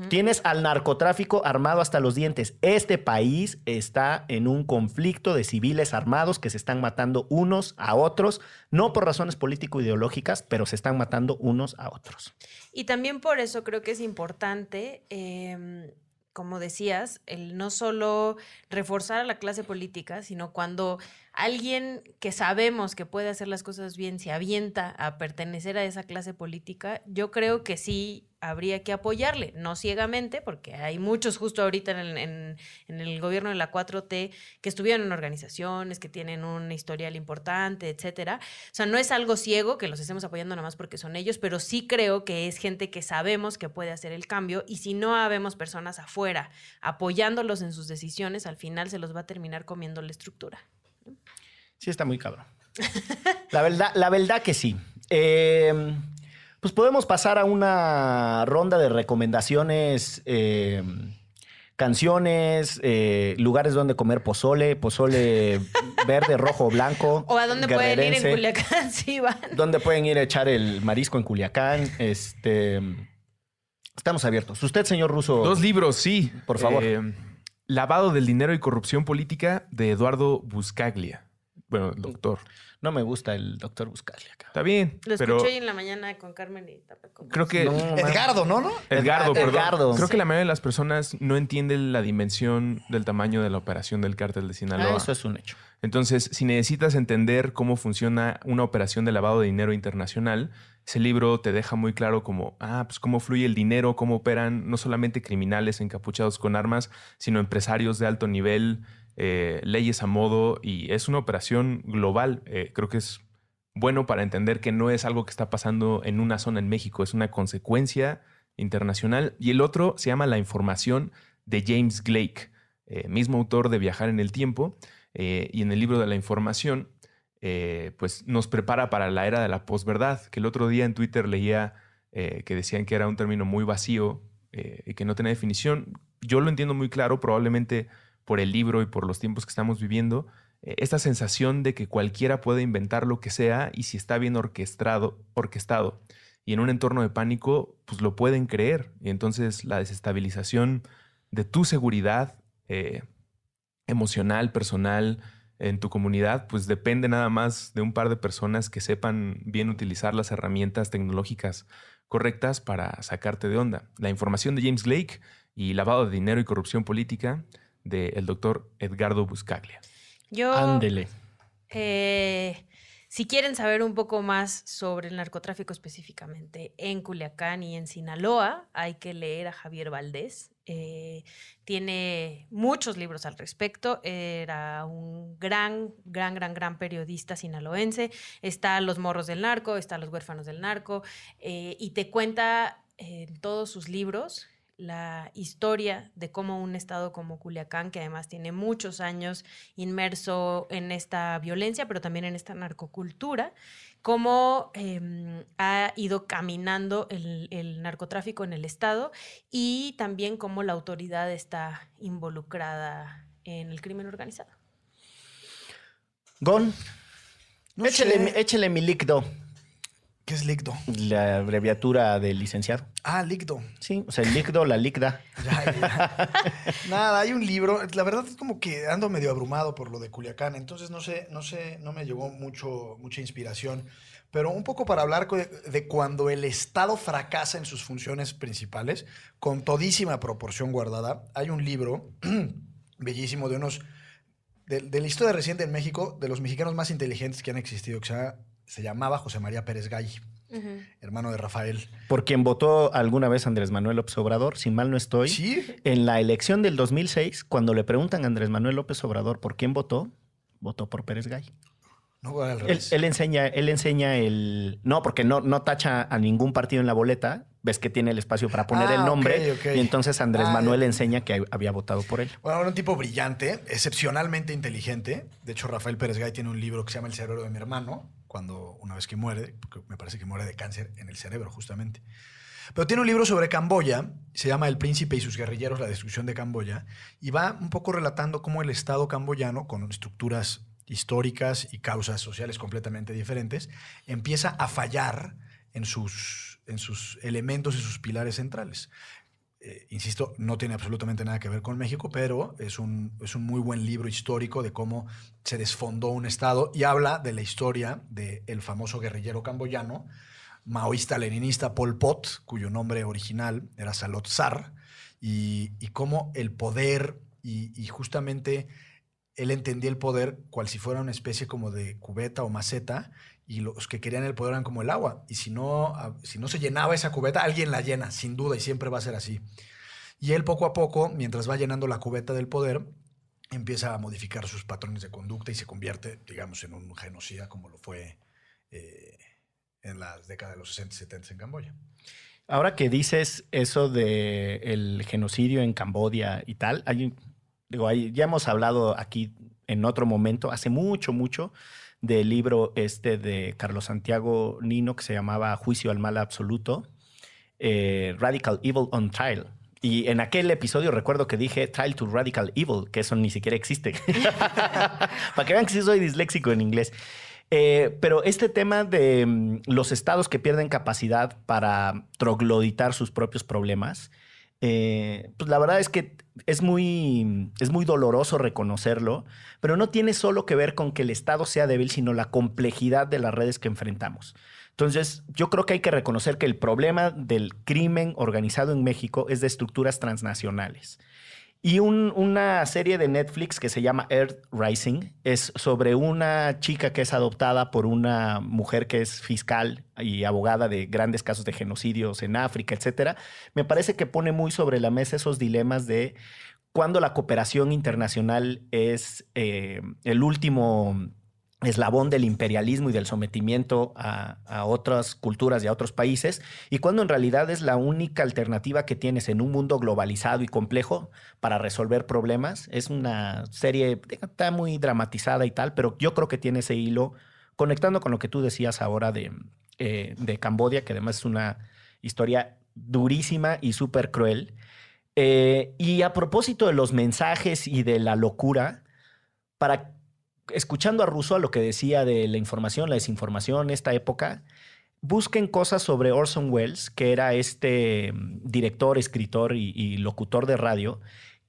Tienes al narcotráfico armado hasta los dientes. Este país está en un conflicto de civiles armados que se están matando unos a otros, no por razones político-ideológicas, pero se están matando unos a otros. Y también por eso creo que es importante, em, como decías, el no solo reforzar a la clase política, sino cuando alguien que sabemos que puede hacer las cosas bien se avienta a pertenecer a esa clase política, yo creo que sí habría que apoyarle, no ciegamente, porque hay muchos justo ahorita en el, en, el, gobierno de la 4T que estuvieron en organizaciones, que tienen un historial importante, etcétera. O sea, no es algo ciego que los estemos apoyando nada más porque son ellos, pero sí creo que es gente que sabemos que puede hacer el cambio y si no habemos personas afuera apoyándolos en sus decisiones, al final se los va a terminar comiendo la estructura. Sí, está muy cabrón. La verdad, la verdad que sí. Eh, pues podemos pasar a una ronda de recomendaciones, eh, canciones, eh, lugares donde comer pozole, pozole verde, rojo, blanco. O a dónde pueden ir en Culiacán, sí, van. Dónde pueden ir a echar el marisco en Culiacán. Este, estamos abiertos. Usted, señor Russo. Dos libros, sí. Por favor. Eh, Lavado del dinero y corrupción política de Eduardo Buscaglia. Bueno, doctor. No me gusta el doctor Buscaglia. Está bien. Lo pero escuché hoy en la mañana con Carmen y tampoco. creo que No, Edgardo, ¿no? ¿no? Edgardo, perdón. Edgardo. Creo que la mayoría de las personas no entienden la dimensión del tamaño de la operación del cártel de Sinaloa. Ah, eso es un hecho. Entonces, si necesitas entender cómo funciona una operación de lavado de dinero internacional, ese libro te deja muy claro cómo, ah, pues cómo fluye el dinero, cómo operan no solamente criminales encapuchados con armas, sino empresarios de alto nivel, eh, leyes a modo, y es una operación global. Eh, creo que es bueno para entender que no es algo que está pasando en una zona en México, es una consecuencia internacional. Y el otro se llama La información de James Blake, eh, mismo autor de Viajar en el Tiempo. Y en el libro de la información, eh, pues nos prepara para la era de la posverdad, que el otro día en Twitter leía eh, que decían que era un término muy vacío eh, y que no tenía definición. Yo lo entiendo muy claro, probablemente por el libro y por los tiempos que estamos viviendo, esta sensación de que cualquiera puede inventar lo que sea y si está bien orquestado, orquestado y en un entorno de pánico, pues lo pueden creer. Y entonces la desestabilización de tu seguridad emocional, personal, en tu comunidad, pues depende nada más de un par de personas que sepan bien utilizar las herramientas tecnológicas correctas para sacarte de onda. La información de James Blake y lavado de dinero y corrupción política del doctor Edgardo Buscaglia. Yo, Ándele. eh, si quieren saber un poco más sobre el narcotráfico específicamente en Culiacán y en Sinaloa, hay que leer a Javier Valdés. Eh, tiene muchos libros al respecto. Era un gran, gran, gran, gran periodista sinaloense. Está Los Morros del Narco, está Los Huérfanos del Narco, eh, y te cuenta en todos sus libros la historia de cómo un estado como Culiacán, que además tiene muchos años inmerso en esta violencia, pero también en esta narcocultura, cómo eh, ha ido caminando el, el, narcotráfico en el estado y también cómo la autoridad está involucrada en el crimen organizado. Gon, No échele, sé. mi- échele mi líquido, ¿Qué es líquido? la abreviatura del licenciado. Ah, líquido. Sí, o sea, el líquido, la. Ya, ya. Nada, hay un libro. La verdad es como que ando medio abrumado por lo de Culiacán. Entonces no sé, no sé, no me llegó mucho, mucha inspiración. Pero un poco para hablar de cuando el Estado fracasa en sus funciones principales, con todísima proporción guardada. Hay un libro bellísimo de unos. De, de la historia reciente en México, de los mexicanos más inteligentes que han existido, que se, llama- se llamaba José María Pérez Gay, hermano de Rafael. Por quien votó alguna vez Andrés Manuel López Obrador, si mal no estoy. Sí, En la elección del 2006, cuando le preguntan a Andrés Manuel López Obrador por quién votó, votó por Pérez Gay. no al Él, revés. él enseña, él enseña el. No, porque no, no tacha a ningún partido en la boleta. Ves que tiene el espacio para poner Ah, el nombre. ok, ok. Y entonces Andrés Ah, Manuel enseña que había votado por él. Bueno, era un tipo brillante, excepcionalmente inteligente. De hecho, Rafael Pérez Gay tiene un libro que se llama El cerebro de mi hermano, cuando una vez que muere, porque me parece que muere de cáncer en el cerebro, justamente. Pero tiene un libro sobre Camboya, se llama El príncipe y sus guerrilleros, la destrucción de Camboya, y va un poco relatando cómo el Estado camboyano, con estructuras históricas y causas sociales completamente diferentes, empieza a fallar en sus, en sus elementos y sus pilares centrales. Eh, insisto, no tiene absolutamente nada que ver con México, pero es un, es un muy buen libro histórico de cómo se desfondó un Estado y habla de la historia del famoso guerrillero camboyano, maoísta leninista Pol Pot, cuyo nombre original era Salot Sar, y, y cómo el poder y, y justamente él entendía el poder cual si fuera una especie como de cubeta o maceta y los que querían el poder eran como el agua. Y si no, si no se llenaba esa cubeta, alguien la llena, sin duda, y siempre va a ser así. Y él poco a poco, mientras va llenando la cubeta del poder, empieza a modificar sus patrones de conducta y se convierte, digamos, en un genocida como lo fue eh, en las décadas de los 60 y 70 en Camboya. Ahora que dices eso el genocidio en Camboya y tal, hay, digo, ya hemos hablado aquí en otro momento, hace mucho, mucho, del libro este de Carlos Santiago Nino que se llamaba Juicio al Mal Absoluto, eh, Radical Evil on Trial. Y en aquel episodio recuerdo que dije Trial to Radical Evil, que eso ni siquiera existe. Para que vean que sí soy disléxico en inglés. Eh, pero este tema de mm, los estados que pierden capacidad para trogloditar sus propios problemas, eh, pues la verdad es que es muy, es muy doloroso reconocerlo, pero no tiene solo que ver con que el Estado sea débil, sino la complejidad de las redes que enfrentamos. Entonces, yo creo que hay que reconocer que el problema del crimen organizado en México es de estructuras transnacionales. Y una serie de Netflix que se llama Earth Rising es sobre una chica que es adoptada por una mujer que es fiscal y abogada de grandes casos de genocidios en África, etcétera. Me parece que pone muy sobre la mesa esos dilemas de cuando la cooperación internacional es eh, el último eslabón del imperialismo y del sometimiento a, otras culturas y a otros países, y cuando en realidad es la única alternativa que tienes en un mundo globalizado y complejo para resolver problemas. Es una serie, está muy dramatizada y tal, pero yo creo que tiene ese hilo, conectando con lo que tú decías ahora de, eh, de Cambodia, que además es una historia durísima y súper cruel. Eh, y a propósito de los mensajes y de la locura, para escuchando a Russo a lo que decía de la información, la desinformación, esta época, busquen cosas sobre Orson Welles, que era este mm, director, escritor y, locutor de radio,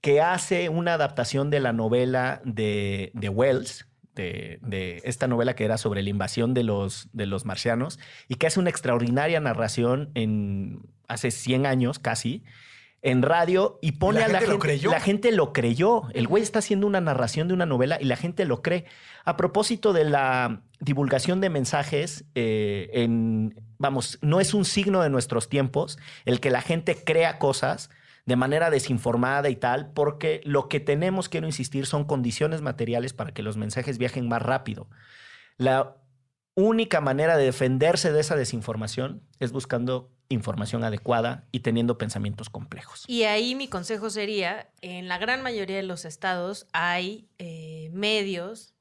que hace una adaptación de la novela de, de Wells, de, esta novela que era sobre la invasión de los, de los marcianos, y que hace una extraordinaria narración en hace 100 años casi, en radio y pone a la gente. Lo creyó? La gente lo creyó. El güey está haciendo una narración de una novela y la gente lo cree. A propósito de la divulgación de mensajes, eh, en, vamos, no es un signo de nuestros tiempos el que la gente crea cosas de manera desinformada y tal, porque lo que tenemos, quiero insistir, son condiciones materiales para que los mensajes viajen más rápido. La única manera de defenderse de esa desinformación es buscando información adecuada y teniendo pensamientos complejos. Y ahí mi consejo sería, en la gran mayoría de los estados hay eh, medios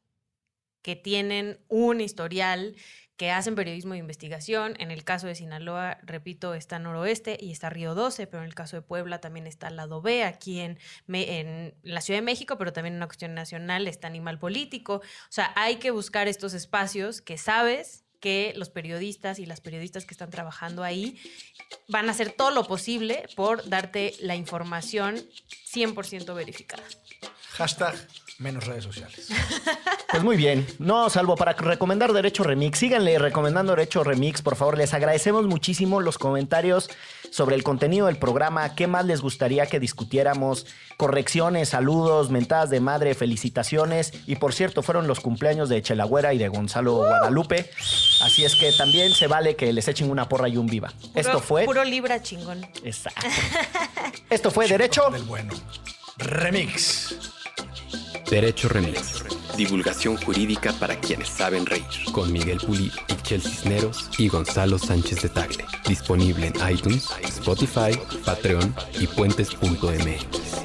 que tienen un historial, que hacen periodismo de investigación. En el caso de Sinaloa, repito, está Noroeste y está Río 12, pero en el caso de Puebla también está Lado B, aquí en, en la Ciudad de México, pero también en una cuestión nacional está Animal Político. O sea, hay que buscar estos espacios que sabes que los periodistas y las periodistas que están trabajando ahí van a hacer todo lo posible por darte la información 100% verificada. Hashtag menos redes sociales. Pues muy bien. No, salvo para recomendar Derecho Remix. Síganle recomendando Derecho Remix, por favor. Les agradecemos muchísimo los comentarios sobre el contenido del programa. ¿Qué más les gustaría que discutiéramos? Correcciones, saludos, mentadas de madre, felicitaciones. Y por cierto, fueron los cumpleaños de Chelagüera y de Gonzalo Guadalupe. Así es que también se vale que les echen una porra y un viva. Esto fue. Puro libra chingón. Exacto. Esto fue Derecho. Del bueno. Remix. Derecho Remix. Divulgación jurídica para quienes saben reír. Con Miguel Pulido, Michel Cisneros y Gonzalo Sánchez de Tagle. Disponible en iTunes, Spotify, Patreon y puentes.mx.